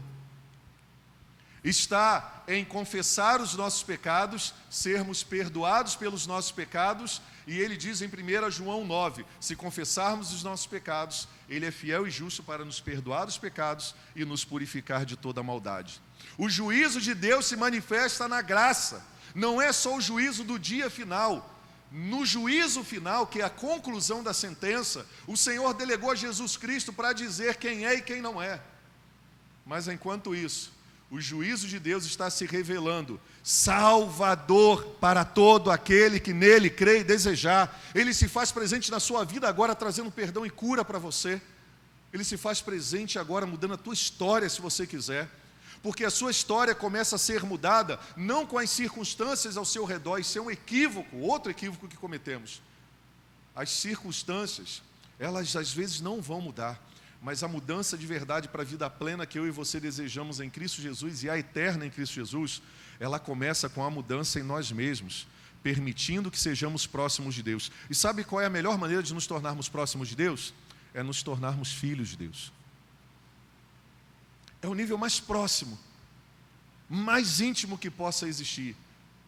está em confessar os nossos pecados, sermos perdoados pelos nossos pecados, e ele diz em 1 João 9: se confessarmos os nossos pecados, ele é fiel e justo para nos perdoar os pecados e nos purificar de toda maldade. O juízo de Deus se manifesta na graça, não é só o juízo do dia final. No juízo final, que é a conclusão da sentença, o Senhor delegou a Jesus Cristo para dizer quem é e quem não é. Mas enquanto isso, o juízo de Deus está se revelando salvador para todo aquele que nele crê e desejar. Ele se faz presente na sua vida agora, trazendo perdão e cura para você. Ele se faz presente agora, mudando a tua história, se você quiser. Porque a sua história começa a ser mudada, não com as circunstâncias ao seu redor, isso é um equívoco, outro equívoco que cometemos. As circunstâncias, elas às vezes não vão mudar mas a mudança de verdade para a vida plena que eu e você desejamos em Cristo Jesus e a eterna em Cristo Jesus, ela começa com a mudança em nós mesmos, permitindo que sejamos próximos de Deus. E sabe qual é a melhor maneira de nos tornarmos próximos de Deus? É nos tornarmos filhos de Deus. É o nível mais próximo, mais íntimo que possa existir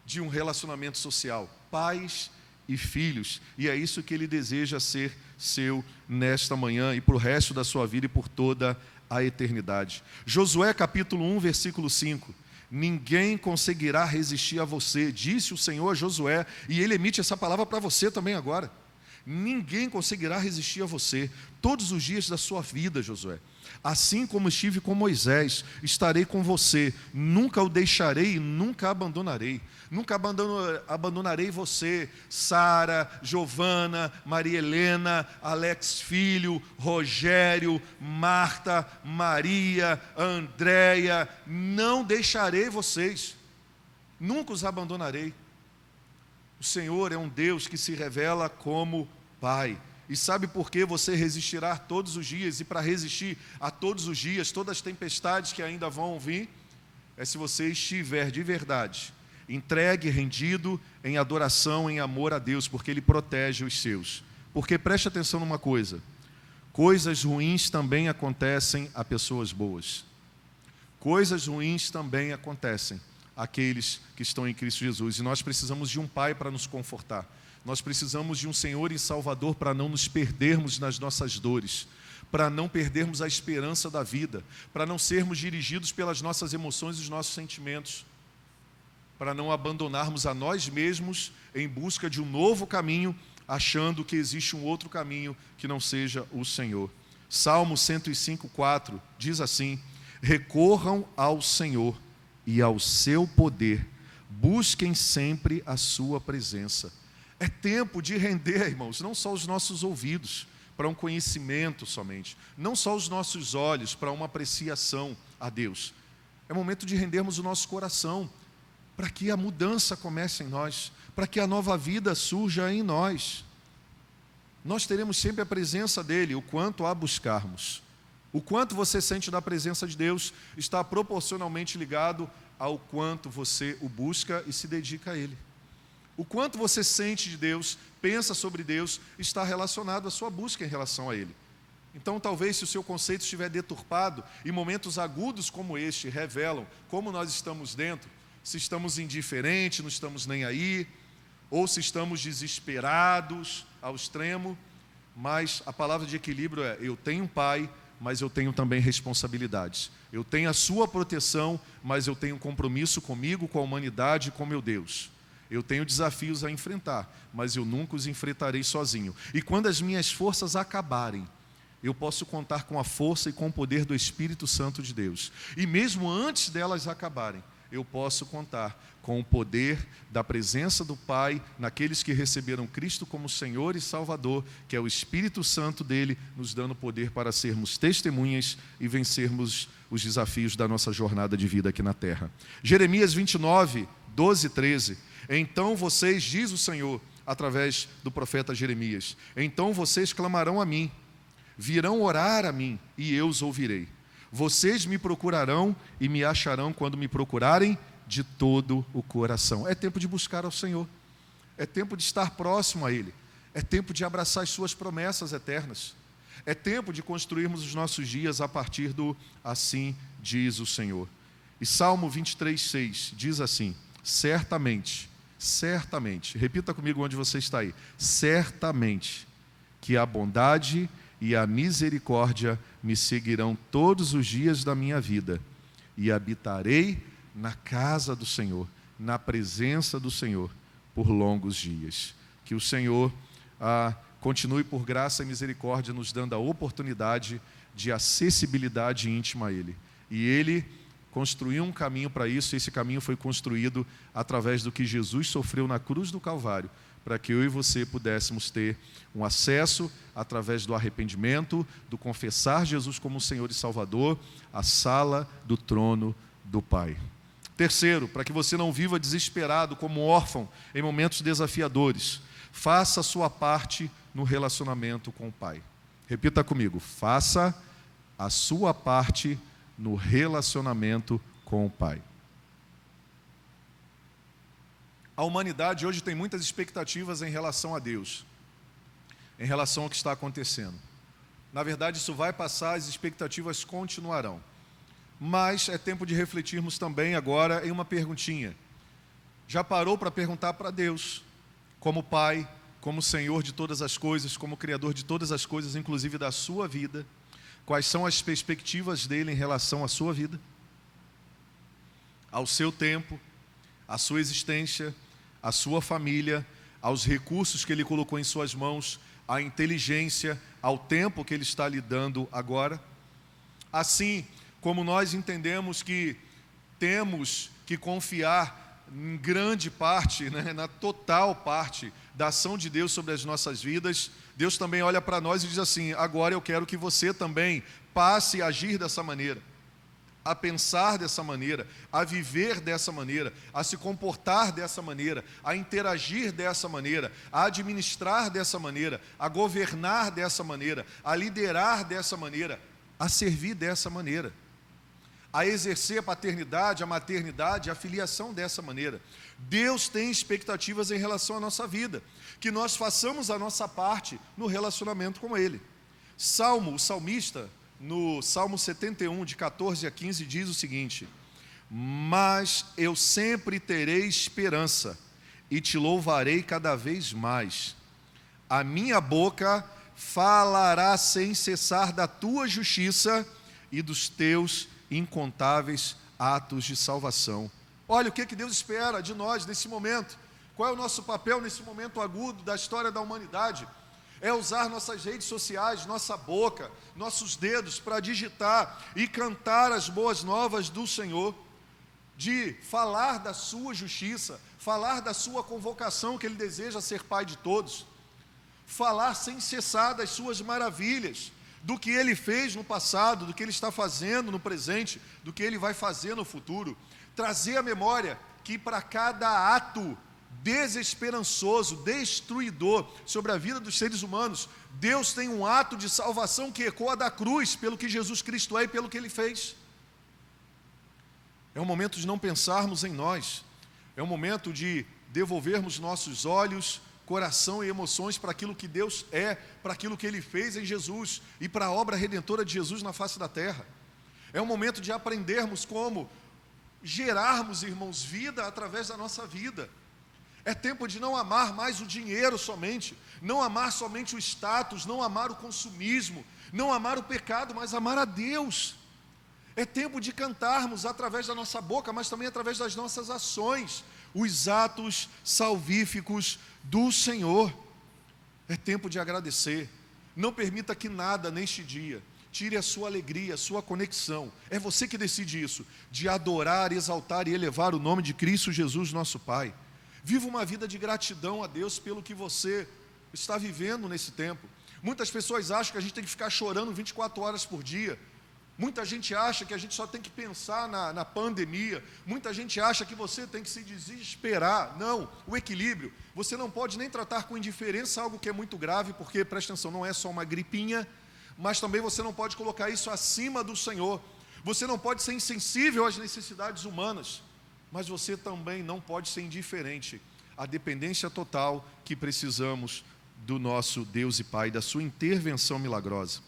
de um relacionamento social. Pais e filhos, e é isso que ele deseja ser seu nesta manhã e para o resto da sua vida e por toda a eternidade. Josué capítulo 1, versículo 5. Ninguém conseguirá resistir a você, disse o Senhor a Josué, e ele emite essa palavra para você também agora. Ninguém conseguirá resistir a você todos os dias da sua vida, Josué. Assim como estive com Moisés, estarei com você, nunca o deixarei e nunca abandonarei. Nunca abandonarei você, Sara, Giovana, Maria Helena, Alex Filho, Rogério, Marta, Maria, Andréia. Não deixarei vocês, nunca os abandonarei. O Senhor é um Deus que se revela como Pai. E sabe por que você resistirá todos os dias? E para resistir a todos os dias, todas as tempestades que ainda vão vir, é se você estiver de verdade entregue, rendido em adoração, em amor a Deus, porque Ele protege os seus. Porque preste atenção numa coisa: coisas ruins também acontecem a pessoas boas. Coisas ruins também acontecem àqueles que estão em Cristo Jesus. E nós precisamos de um Pai para nos confortar. Nós precisamos de um Senhor e Salvador para não nos perdermos nas nossas dores, para não perdermos a esperança da vida, para não sermos dirigidos pelas nossas emoções e os nossos sentimentos, para não abandonarmos a nós mesmos em busca de um novo caminho achando que existe um outro caminho que não seja o Senhor. Salmo 105, 4 diz assim: Recorram ao Senhor e ao seu poder, busquem sempre a sua presença. É tempo de render, irmãos, não só os nossos ouvidos para um conhecimento somente, não só os nossos olhos para uma apreciação a Deus. É momento de rendermos o nosso coração para que a mudança comece em nós, para que a nova vida surja em nós. Nós teremos sempre a presença dele, o quanto a buscarmos. O quanto você sente da presença de Deus está proporcionalmente ligado ao quanto você o busca e se dedica a ele. O quanto você sente de Deus, pensa sobre Deus, está relacionado à sua busca em relação a ele. Então, talvez, se o seu conceito estiver deturpado, e momentos agudos como este revelam como nós estamos dentro, se estamos indiferentes, não estamos nem aí, ou se estamos desesperados ao extremo, mas a palavra de equilíbrio é: eu tenho um pai, mas eu tenho também responsabilidades. Eu tenho a sua proteção, mas eu tenho compromisso comigo, com a humanidade e com meu Deus. Eu tenho desafios a enfrentar, mas eu nunca os enfrentarei sozinho. E quando as minhas forças acabarem, eu posso contar com a força e com o poder do Espírito Santo de Deus. E mesmo antes delas acabarem, eu posso contar com o poder da presença do Pai naqueles que receberam Cristo como Senhor e Salvador, que é o Espírito Santo dele, nos dando poder para sermos testemunhas e vencermos os desafios da nossa jornada de vida aqui na terra. Jeremias 29, 12 e 13. Então vocês, diz o Senhor, através do profeta Jeremias: Então vocês clamarão a mim, virão orar a mim, e eu os ouvirei. Vocês me procurarão e me acharão quando me procurarem de todo o coração. É tempo de buscar ao Senhor, é tempo de estar próximo a Ele, é tempo de abraçar as Suas promessas eternas, é tempo de construirmos os nossos dias a partir do assim diz o Senhor. E Salmo 23, 6 diz assim: certamente, certamente, repita comigo onde você está aí, certamente que a bondade a misericórdia me seguirão todos os dias da minha vida, e habitarei na casa do Senhor, na presença do Senhor, por longos dias. Que o Senhor ah, continue por graça e misericórdia nos dando a oportunidade de acessibilidade íntima a Ele. E Ele construiu um caminho para isso, e esse caminho foi construído através do que Jesus sofreu na cruz do Calvário, para que eu e você pudéssemos ter um acesso através do arrependimento, do confessar Jesus como Senhor e Salvador, à sala do trono do Pai. Terceiro, para que você não viva desesperado como órfão em momentos desafiadores, faça a sua parte no relacionamento com o Pai. Repita comigo: faça a sua parte no relacionamento com o Pai. A humanidade hoje tem muitas expectativas em relação a Deus, em relação ao que está acontecendo. Na verdade, isso vai passar, as expectativas continuarão. Mas é tempo de refletirmos também agora em uma perguntinha. Já parou para perguntar para Deus, como Pai, como Senhor de todas as coisas, como Criador de todas as coisas, inclusive da sua vida, quais são as perspectivas dele em relação à sua vida, ao seu tempo, à sua existência, à sua família, aos recursos que ele colocou em suas mãos, à inteligência, ao tempo que ele está lhe dando agora? Assim, como nós entendemos que temos que confiar em grande parte, né, na total parte da ação de Deus sobre as nossas vidas, Deus também olha para nós e diz assim: agora eu quero que você também passe a agir dessa maneira, a pensar dessa maneira, a viver dessa maneira, a se comportar dessa maneira, a interagir dessa maneira, a administrar dessa maneira, a governar dessa maneira, a liderar dessa maneira, a servir dessa maneira a exercer a paternidade, a maternidade, a filiação dessa maneira. Deus tem expectativas em relação à nossa vida, que nós façamos a nossa parte no relacionamento com Ele. Salmo, o salmista, no Salmo 71, de 14 a 15, diz o seguinte: Mas eu sempre terei esperança e te louvarei cada vez mais. A minha boca falará sem cessar da tua justiça e dos teus incontáveis atos de salvação. Olha o que, que Deus espera de nós nesse momento. Qual é o nosso papel nesse momento agudo da história da humanidade? É usar nossas redes sociais, nossa boca, nossos dedos para digitar e cantar as boas novas do Senhor, de falar da sua justiça, falar da sua convocação que Ele deseja ser Pai de todos, falar sem cessar das suas maravilhas, do que Ele fez no passado, do que Ele está fazendo no presente, do que Ele vai fazer no futuro, trazer a memória que para cada ato desesperançoso, destruidor sobre a vida dos seres humanos, Deus tem um ato de salvação que ecoa da cruz pelo que Jesus Cristo é e pelo que ele fez. É um momento de não pensarmos em nós, é um momento de devolvermos nossos olhos, coração e emoções para aquilo que Deus é, para aquilo que Ele fez em Jesus e para a obra redentora de Jesus na face da terra. É um momento de aprendermos como gerarmos, irmãos, vida através da nossa vida. É tempo de não amar mais o dinheiro somente, não amar somente o status, não amar o consumismo, não amar o pecado, mas amar a Deus. É tempo de cantarmos através da nossa boca, mas também através das nossas ações, os atos salvíficos do Senhor. É tempo de agradecer. Não permita que nada neste dia tire a sua alegria, a sua conexão. É você que decide isso, de adorar, exaltar e elevar o nome de Cristo Jesus, nosso Pai. Viva uma vida de gratidão a Deus pelo que você está vivendo nesse tempo. Muitas pessoas acham que a gente tem que ficar chorando 24 horas por dia. Muita gente acha que a gente só tem que pensar na, na, pandemia. Muita gente acha que você tem que se desesperar. Não, o equilíbrio. Você não pode nem tratar com indiferença algo que é muito grave, porque, presta atenção, não é só uma gripinha, mas também você não pode colocar isso acima do Senhor. Você não pode ser insensível às necessidades humanas mas você também não pode ser indiferente à dependência total que precisamos do nosso Deus e Pai, da sua intervenção milagrosa.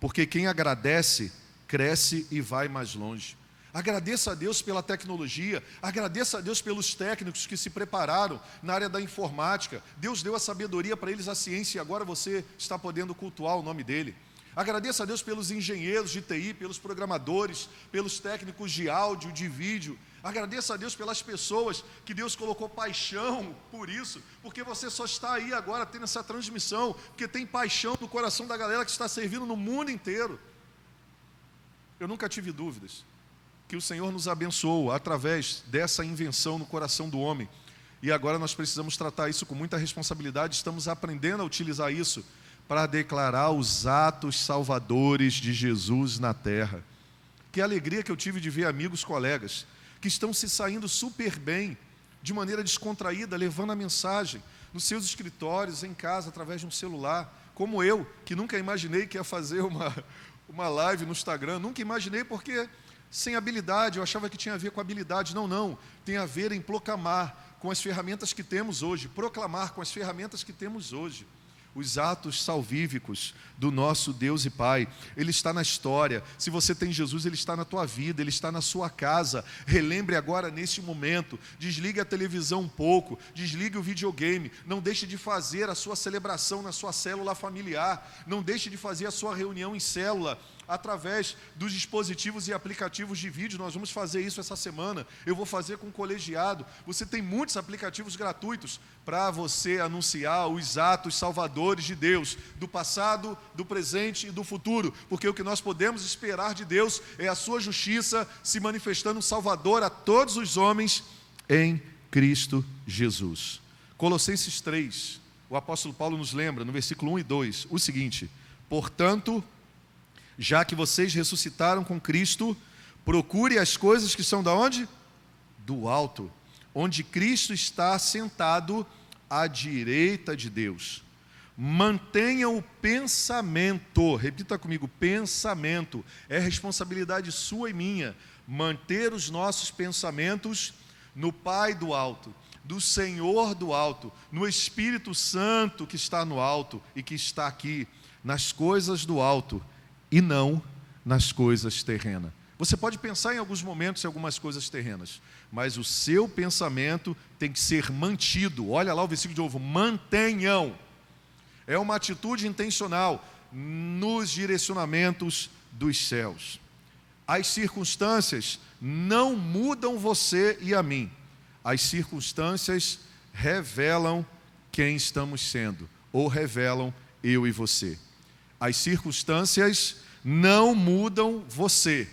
Porque quem agradece, cresce e vai mais longe. Agradeça a Deus pela tecnologia, agradeça a Deus pelos técnicos que se prepararam na área da informática. Deus deu a sabedoria para eles, a ciência, e agora você está podendo cultuar o nome dele. Agradeça a Deus pelos engenheiros de TI, pelos programadores, pelos técnicos de áudio, de vídeo. Agradeça a Deus pelas pessoas que Deus colocou paixão por isso, porque você só está aí agora tendo essa transmissão, porque tem paixão no coração da galera que está servindo no mundo inteiro. Eu nunca tive dúvidas que o Senhor nos abençoou através dessa invenção no coração do homem. E agora nós precisamos tratar isso com muita responsabilidade, estamos aprendendo a utilizar isso para declarar os atos salvadores de Jesus na terra. Que alegria que eu tive de ver amigos, colegas, que estão se saindo super bem, de maneira descontraída, levando a mensagem nos seus escritórios, em casa, através de um celular, como eu, que nunca imaginei que ia fazer uma, uma live no Instagram, nunca imaginei porque sem habilidade, eu achava que tinha a ver com habilidade, não, não, tem a ver em proclamar com as ferramentas que temos hoje, proclamar com as ferramentas que temos hoje os atos salvíficos do nosso Deus e Pai. Ele está na história. Se você tem Jesus, ele está na tua vida, ele está na sua casa. Relembre agora neste momento. Desligue a televisão um pouco, desligue o videogame. Não deixe de fazer a sua celebração na sua célula familiar. Não deixe de fazer a sua reunião em célula através dos dispositivos e aplicativos de vídeo. Nós vamos fazer isso essa semana. Eu vou fazer com o colegiado. Você tem muitos aplicativos gratuitos para você anunciar os atos salvadores de Deus, do passado, do presente e do futuro, porque o que nós podemos esperar de Deus é a sua justiça se manifestando salvador a todos os homens em Cristo Jesus. Colossenses 3, o apóstolo Paulo nos lembra, no versículo 1 e 2, o seguinte: Portanto, já que vocês ressuscitaram com Cristo, procure as coisas que são da onde? Do alto, onde Cristo está sentado à direita de Deus. Mantenha o pensamento, repita comigo: pensamento, é responsabilidade sua e minha, manter os nossos pensamentos no Pai do alto, do Senhor do alto, no Espírito Santo que está no alto e que está aqui, nas coisas do alto e não nas coisas terrenas. Você pode pensar em alguns momentos em algumas coisas terrenas, mas o seu pensamento tem que ser mantido. Olha lá o versículo de novo: mantenham. É uma atitude intencional nos direcionamentos dos céus. As circunstâncias não mudam você e a mim, as circunstâncias revelam quem estamos sendo, ou revelam eu e você. As circunstâncias não mudam você,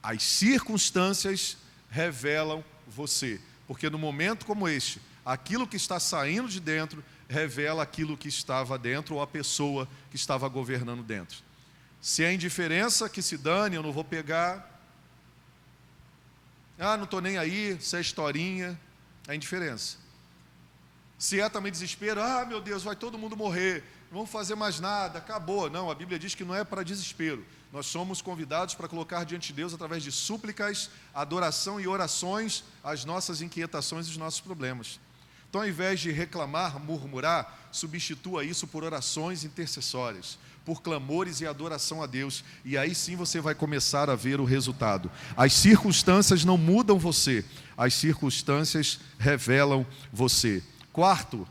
as circunstâncias revelam você, porque no momento como este, aquilo que está saindo de dentro revela aquilo que estava dentro ou a pessoa que estava governando dentro. Se é indiferença, que se dane, eu não vou pegar. Ah, não estou nem aí, se é historinha, é indiferença. Se é também desespero, ah, meu Deus, vai todo mundo morrer, não vamos fazer mais nada, acabou. Não, a Bíblia diz que não é para desespero. Nós somos convidados para colocar diante de Deus, através de súplicas, adoração e orações, as nossas inquietações e os nossos problemas. Então, ao invés de reclamar, murmurar, substitua isso por orações intercessórias, por clamores e adoração a Deus, e aí sim você vai começar a ver o resultado. As circunstâncias não mudam você, as circunstâncias revelam você. Quarto,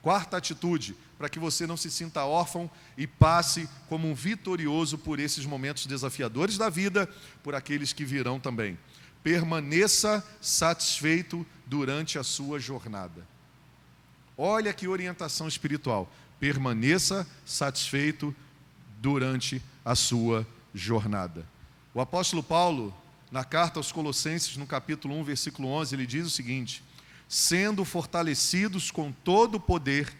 quarta atitude, para que você não se sinta órfão e passe como um vitorioso por esses momentos desafiadores da vida, por aqueles que virão também. Permaneça satisfeito durante a sua jornada. Olha que orientação espiritual. Permaneça satisfeito durante a sua jornada. O apóstolo Paulo, na carta aos Colossenses, no capítulo 1, versículo 11, ele diz o seguinte: sendo fortalecidos com todo o poder,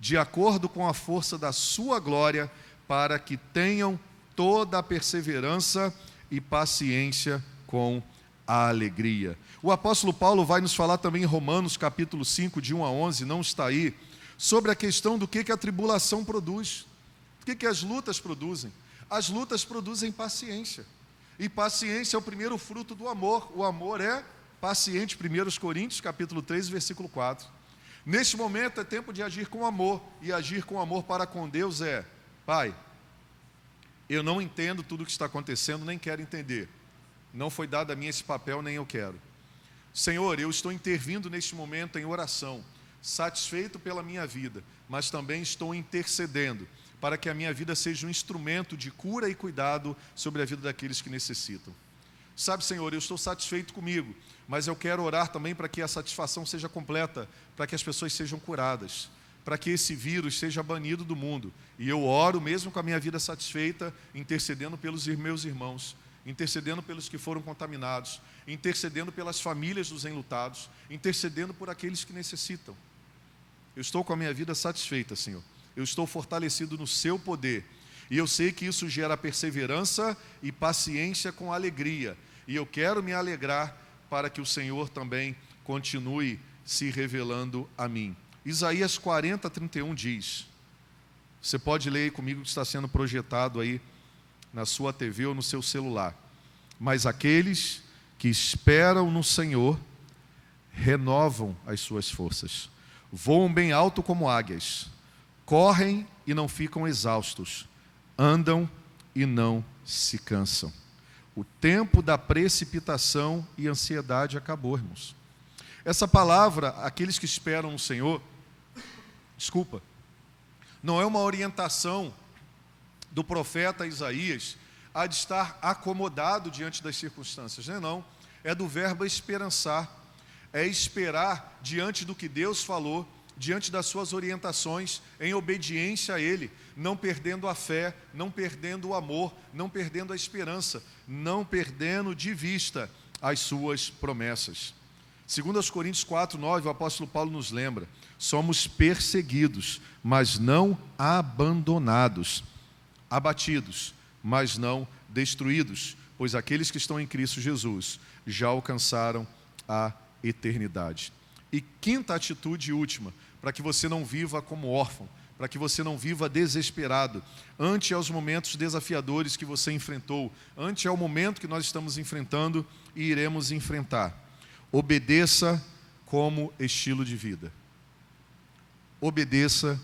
de acordo com a força da sua glória, para que tenham toda a perseverança e paciência com a alegria. O apóstolo Paulo vai nos falar também em Romanos, capítulo 5, de 1 a 11, não está aí, sobre a questão do que, que a tribulação produz. O que, que as lutas produzem? As lutas produzem paciência. E paciência é o primeiro fruto do amor. O amor é paciente. 1 Coríntios, capítulo 3, versículo 4. Neste momento é tempo de agir com amor. E agir com amor para com Deus é: Pai, eu não entendo tudo o que está acontecendo, nem quero entender. Não foi dado a mim esse papel, nem eu quero. Senhor, eu estou intervindo neste momento em oração, satisfeito pela minha vida, mas também estou intercedendo para que a minha vida seja um instrumento de cura e cuidado sobre a vida daqueles que necessitam. Sabe, Senhor, eu estou satisfeito comigo, mas eu quero orar também para que a satisfação seja completa, para que as pessoas sejam curadas, para que esse vírus seja banido do mundo. E eu oro mesmo com a minha vida satisfeita, intercedendo pelos meus irmãos intercedendo pelos que foram contaminados, intercedendo pelas famílias dos enlutados, intercedendo por aqueles que necessitam. Eu estou com a minha vida satisfeita, Senhor. Eu estou fortalecido no seu poder. E eu sei que isso gera perseverança e paciência com alegria. E eu quero me alegrar para que o Senhor também continue se revelando a mim. Isaías 40, 31 diz. Você pode ler aí comigo que está sendo projetado aí na sua TV ou no seu celular. Mas aqueles que esperam no Senhor renovam as suas forças, voam bem alto como águias, correm e não ficam exaustos, andam e não se cansam. O tempo da precipitação e ansiedade acabou, irmãos. Essa palavra, aqueles que esperam no Senhor, desculpa, não é uma orientação do profeta Isaías há de estar acomodado diante das circunstâncias, não é não, é do verbo esperançar, é esperar diante do que Deus falou, diante das suas orientações, em obediência a Ele, não perdendo a fé, não perdendo o amor, não perdendo a esperança, não perdendo de vista as suas promessas. Segundo aos Coríntios 4, 9, o apóstolo Paulo nos lembra, somos perseguidos, mas não abandonados abatidos, mas não destruídos, pois aqueles que estão em Cristo Jesus já alcançaram a eternidade. E quinta atitude última, para que você não viva como órfão, para que você não viva desesperado, ante aos momentos desafiadores que você enfrentou, ante ao momento que nós estamos enfrentando e iremos enfrentar. Obedeça como estilo de vida. Obedeça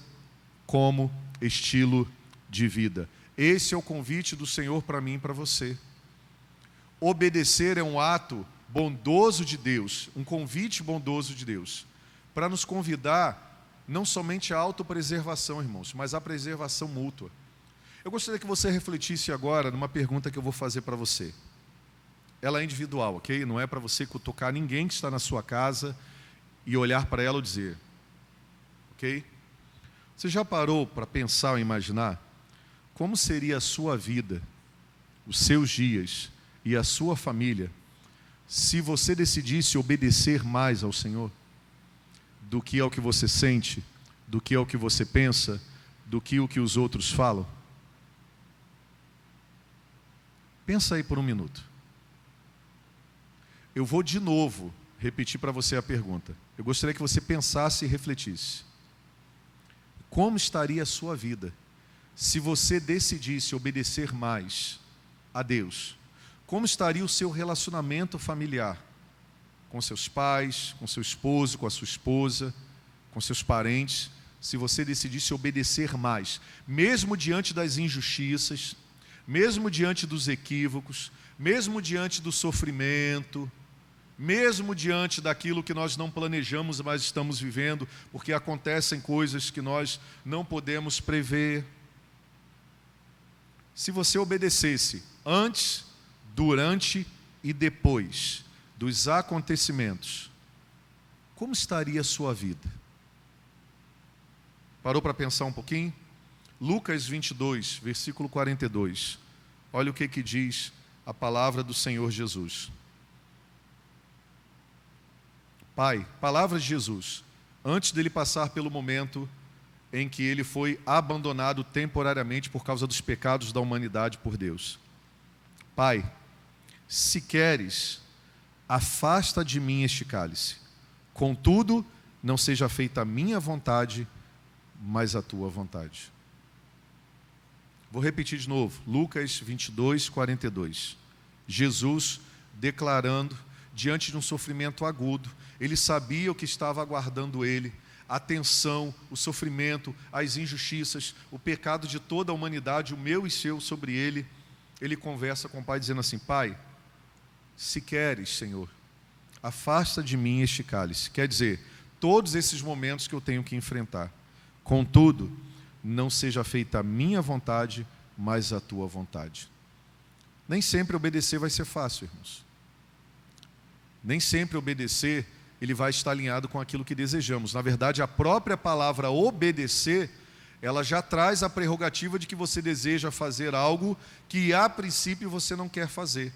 como estilo de vida. Esse é o convite do Senhor para mim e para você. Obedecer é um ato bondoso de Deus, um convite bondoso de Deus, para nos convidar não somente à autopreservação, irmãos, mas à preservação mútua. Eu gostaria que você refletisse agora numa pergunta que eu vou fazer para você. Ela é individual, ok? Não é para você cutucar ninguém que está na sua casa e olhar para ela e dizer: Ok? Você já parou para pensar ou imaginar como seria a sua vida, os seus dias e a sua família se você decidisse obedecer mais ao Senhor do que ao que você sente, do que ao que você pensa, do que o que os outros falam? Pensa aí por um minuto. Eu vou de novo repetir para você a pergunta. Eu gostaria que você pensasse e refletisse. Como estaria a sua vida se você decidisse obedecer mais a Deus? Como estaria o seu relacionamento familiar? Com seus pais, com seu esposo, com a sua esposa, com seus parentes, se você decidisse obedecer mais, mesmo diante das injustiças, mesmo diante dos equívocos, mesmo diante do sofrimento, mesmo diante daquilo que nós não planejamos, mas estamos vivendo, porque acontecem coisas que nós não podemos prever. Se você obedecesse antes, durante e depois dos acontecimentos, como estaria a sua vida? Parou para pensar um pouquinho? Lucas 22, versículo 42. Olha o que, que diz a palavra do Senhor Jesus. Pai, palavras de Jesus, antes dele passar pelo momento em que ele foi abandonado temporariamente por causa dos pecados da humanidade por Deus. Pai, se queres, afasta de mim este cálice. Contudo, não seja feita a minha vontade, mas a tua vontade. Vou repetir de novo, Lucas 22, 42. Jesus declarando, diante de um sofrimento agudo, ele sabia o que estava aguardando ele, a tensão, o sofrimento, as injustiças, o pecado de toda a humanidade, o meu e seu sobre ele. Ele conversa com o pai, dizendo assim: Pai, se queres, Senhor, afasta de mim este cálice. Quer dizer, todos esses momentos que eu tenho que enfrentar. Contudo, não seja feita a minha vontade, mas a tua vontade. Nem sempre obedecer vai ser fácil, irmãos. Nem sempre obedecer ele vai estar alinhado com aquilo que desejamos. Na verdade, a própria palavra obedecer, ela já traz a prerrogativa de que você deseja fazer algo que a princípio você não quer fazer.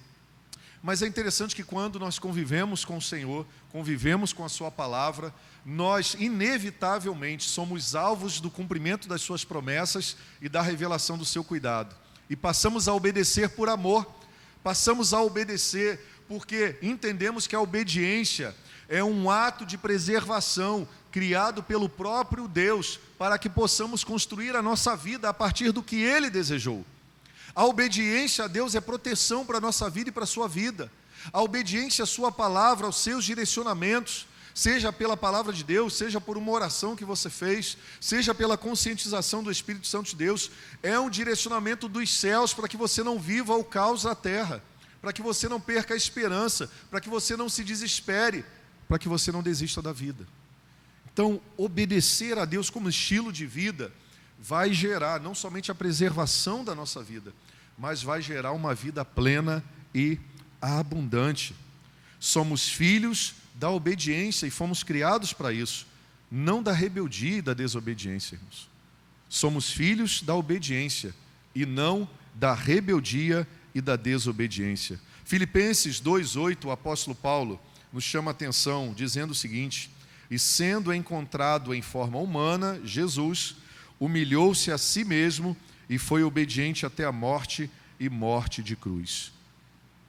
Mas é interessante que quando nós convivemos com o Senhor, convivemos com a Sua palavra, nós inevitavelmente somos alvos do cumprimento das Suas promessas e da revelação do Seu cuidado. E passamos a obedecer por amor, passamos a obedecer porque entendemos que a obediência é um ato de preservação criado pelo próprio Deus para que possamos construir a nossa vida a partir do que Ele desejou. A obediência a Deus é proteção para a nossa vida e para a sua vida. A obediência à Sua palavra, aos seus direcionamentos, seja pela palavra de Deus, seja por uma oração que você fez, seja pela conscientização do Espírito Santo de Deus, é um direcionamento dos céus para que você não viva o caos na terra, para que você não perca a esperança, para que você não se desespere, para que você não desista da vida. Então, obedecer a Deus como estilo de vida vai gerar não somente a preservação da nossa vida, mas vai gerar uma vida plena e abundante. Somos filhos da obediência e fomos criados para isso, não da rebeldia e da desobediência, irmãos. Somos filhos da obediência e não da rebeldia e da desobediência. Filipenses 2:8, o apóstolo Paulo nos chama a atenção dizendo o seguinte: "E sendo encontrado em forma humana, Jesus humilhou-se a si mesmo e foi obediente até a morte e morte de cruz.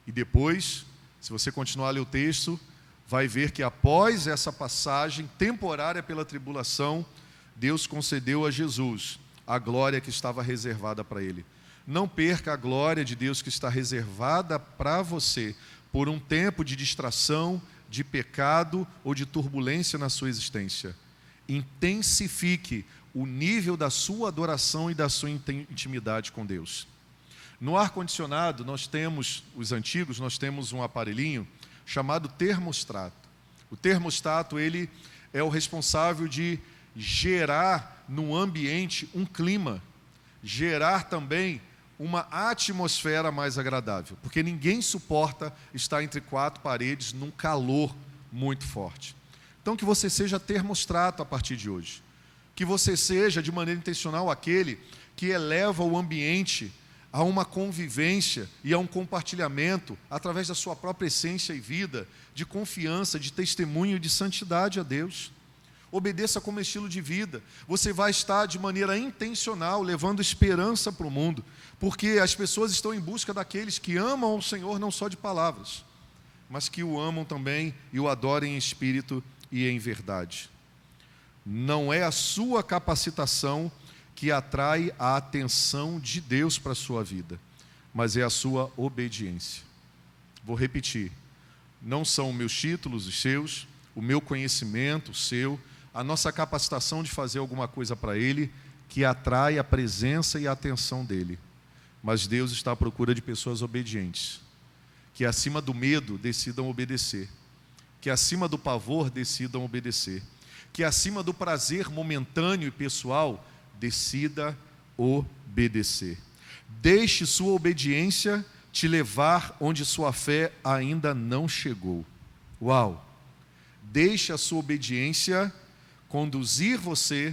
E depois, se você continuar a ler o texto, vai ver que após essa passagem temporária pela tribulação, Deus concedeu a Jesus a glória que estava reservada para ele. Não perca a glória de Deus que está reservada para você por um tempo de distração, de pecado ou de turbulência na sua existência. Intensifique o nível da sua adoração e da sua intimidade com Deus. No ar-condicionado, nós temos, os antigos, nós temos um aparelhinho chamado termostato. O termostato, ele é o responsável de gerar no ambiente um clima, gerar também uma atmosfera mais agradável, porque ninguém suporta estar entre quatro paredes num calor muito forte. Então, que você seja termostrato a partir de hoje. Que você seja, de maneira intencional, aquele que eleva o ambiente a uma convivência e a um compartilhamento, através da sua própria essência e vida, de confiança, de testemunho de santidade a Deus. Obedeça como estilo de vida. Você vai estar de maneira intencional levando esperança para o mundo, porque as pessoas estão em busca daqueles que amam o Senhor não só de palavras, mas que o amam também e o adorem em espírito e em verdade. Não é a sua capacitação que atrai a atenção de Deus para a sua vida, mas é a sua obediência. Vou repetir: não são meus títulos, os seus, o meu conhecimento, o seu, a nossa capacitação de fazer alguma coisa para Ele que atrai a presença e a atenção dEle. Mas Deus está à procura de pessoas obedientes, que acima do medo decidam obedecer, que acima do pavor decidam obedecer, que acima do prazer momentâneo e pessoal decida obedecer. Deixe sua obediência te levar onde sua fé ainda não chegou. Uau! Deixe a sua obediência conduzir você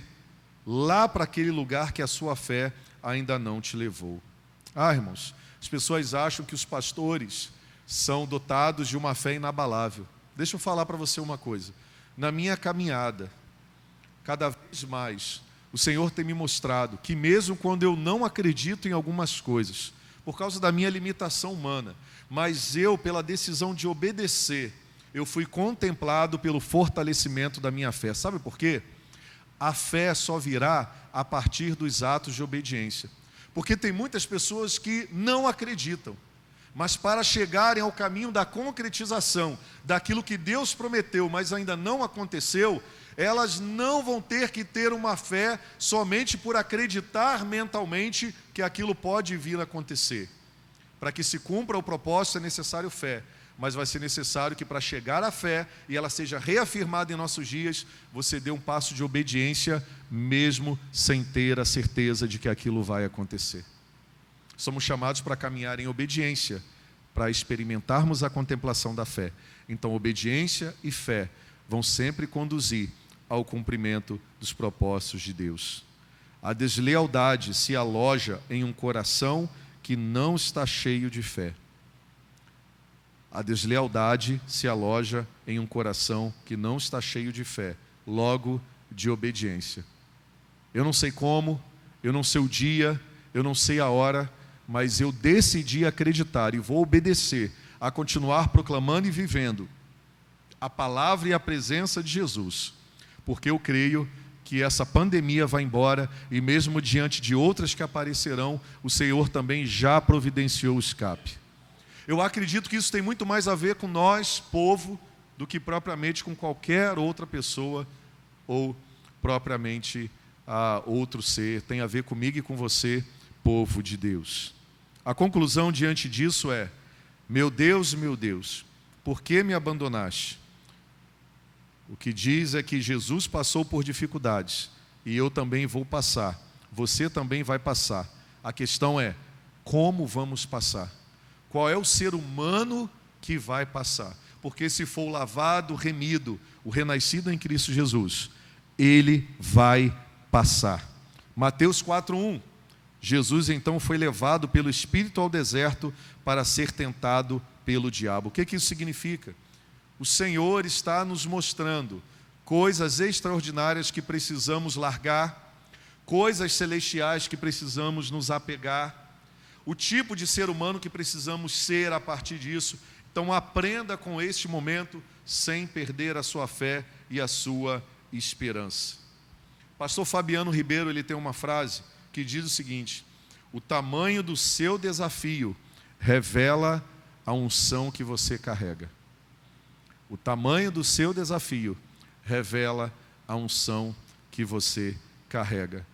lá para aquele lugar que a sua fé ainda não te levou. Ah, irmãos, as pessoas acham que os pastores são dotados de uma fé inabalável. Deixa eu falar para você uma coisa. Na minha caminhada, cada vez mais, o Senhor tem me mostrado que, mesmo quando eu não acredito em algumas coisas, por causa da minha limitação humana, mas eu, pela decisão de obedecer, eu fui contemplado pelo fortalecimento da minha fé. Sabe por quê? A fé só virá a partir dos atos de obediência. Porque tem muitas pessoas que não acreditam, mas para chegarem ao caminho da concretização daquilo que Deus prometeu, mas ainda não aconteceu, elas não vão ter que ter uma fé somente por acreditar mentalmente que aquilo pode vir a acontecer. Para que se cumpra o propósito é necessário fé, mas vai ser necessário que para chegar à fé e ela seja reafirmada em nossos dias, você dê um passo de obediência, mesmo sem ter a certeza de que aquilo vai acontecer. Somos chamados para caminhar em obediência, para experimentarmos a contemplação da fé. Então, obediência e fé vão sempre conduzir ao cumprimento dos propósitos de Deus. A deslealdade se aloja em um coração que não está cheio de fé. A deslealdade se aloja em um coração que não está cheio de fé, logo de obediência. Eu não sei como, eu não sei o dia, eu não sei a hora, mas eu decidi acreditar e vou obedecer a continuar proclamando e vivendo a palavra e a presença de Jesus porque eu creio que essa pandemia vai embora e mesmo diante de outras que aparecerão, o Senhor também já providenciou o escape. Eu acredito que isso tem muito mais a ver com nós, povo, do que propriamente com qualquer outra pessoa ou propriamente a outro ser. Tem a ver comigo e com você, povo de Deus. A conclusão diante disso é: meu Deus, meu Deus, por que me abandonaste? O que diz é que Jesus passou por dificuldades e eu também vou passar. Você também vai passar. A questão é como vamos passar? Qual é o ser humano que vai passar? Porque se for lavado, remido, o renascido em Cristo Jesus, ele vai passar. Mateus 4:1 Jesus então foi levado pelo Espírito ao deserto para ser tentado pelo diabo. O que, que isso significa? o Senhor está nos mostrando coisas extraordinárias que precisamos largar, coisas celestiais que precisamos nos apegar, o tipo de ser humano que precisamos ser a partir disso. Então, aprenda com este momento sem perder a sua fé e a sua esperança. Pastor Fabiano Ribeiro, ele tem uma frase que diz o seguinte: O tamanho do seu desafio revela a unção que você carrega. O tamanho do seu desafio revela a unção que você carrega.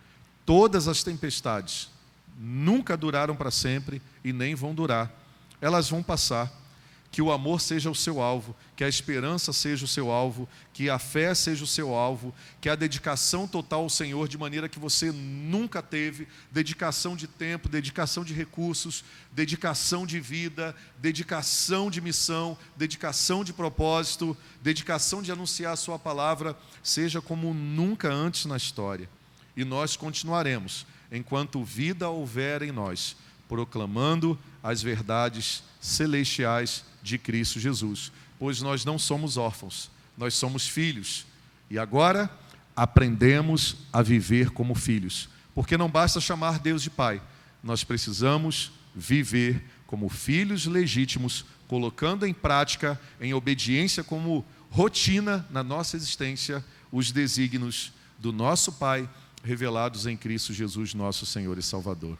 Todas as tempestades nunca duraram para sempre e nem vão durar. Elas vão passar. Que o amor seja o seu alvo, que a esperança seja o seu alvo, que a fé seja o seu alvo, que a dedicação total ao Senhor, de maneira que você nunca teve dedicação de tempo, dedicação de recursos, dedicação de vida, dedicação de missão, dedicação de propósito, dedicação de anunciar a Sua palavra, seja como nunca antes na história. E nós continuaremos, enquanto vida houver em nós, proclamando as verdades celestiais de Cristo Jesus, pois nós não somos órfãos, nós somos filhos. E agora aprendemos a viver como filhos, porque não basta chamar Deus de Pai, nós precisamos viver como filhos legítimos, colocando em prática, em obediência como rotina na nossa existência, os desígnios do nosso Pai revelados em Cristo Jesus, nosso Senhor e Salvador.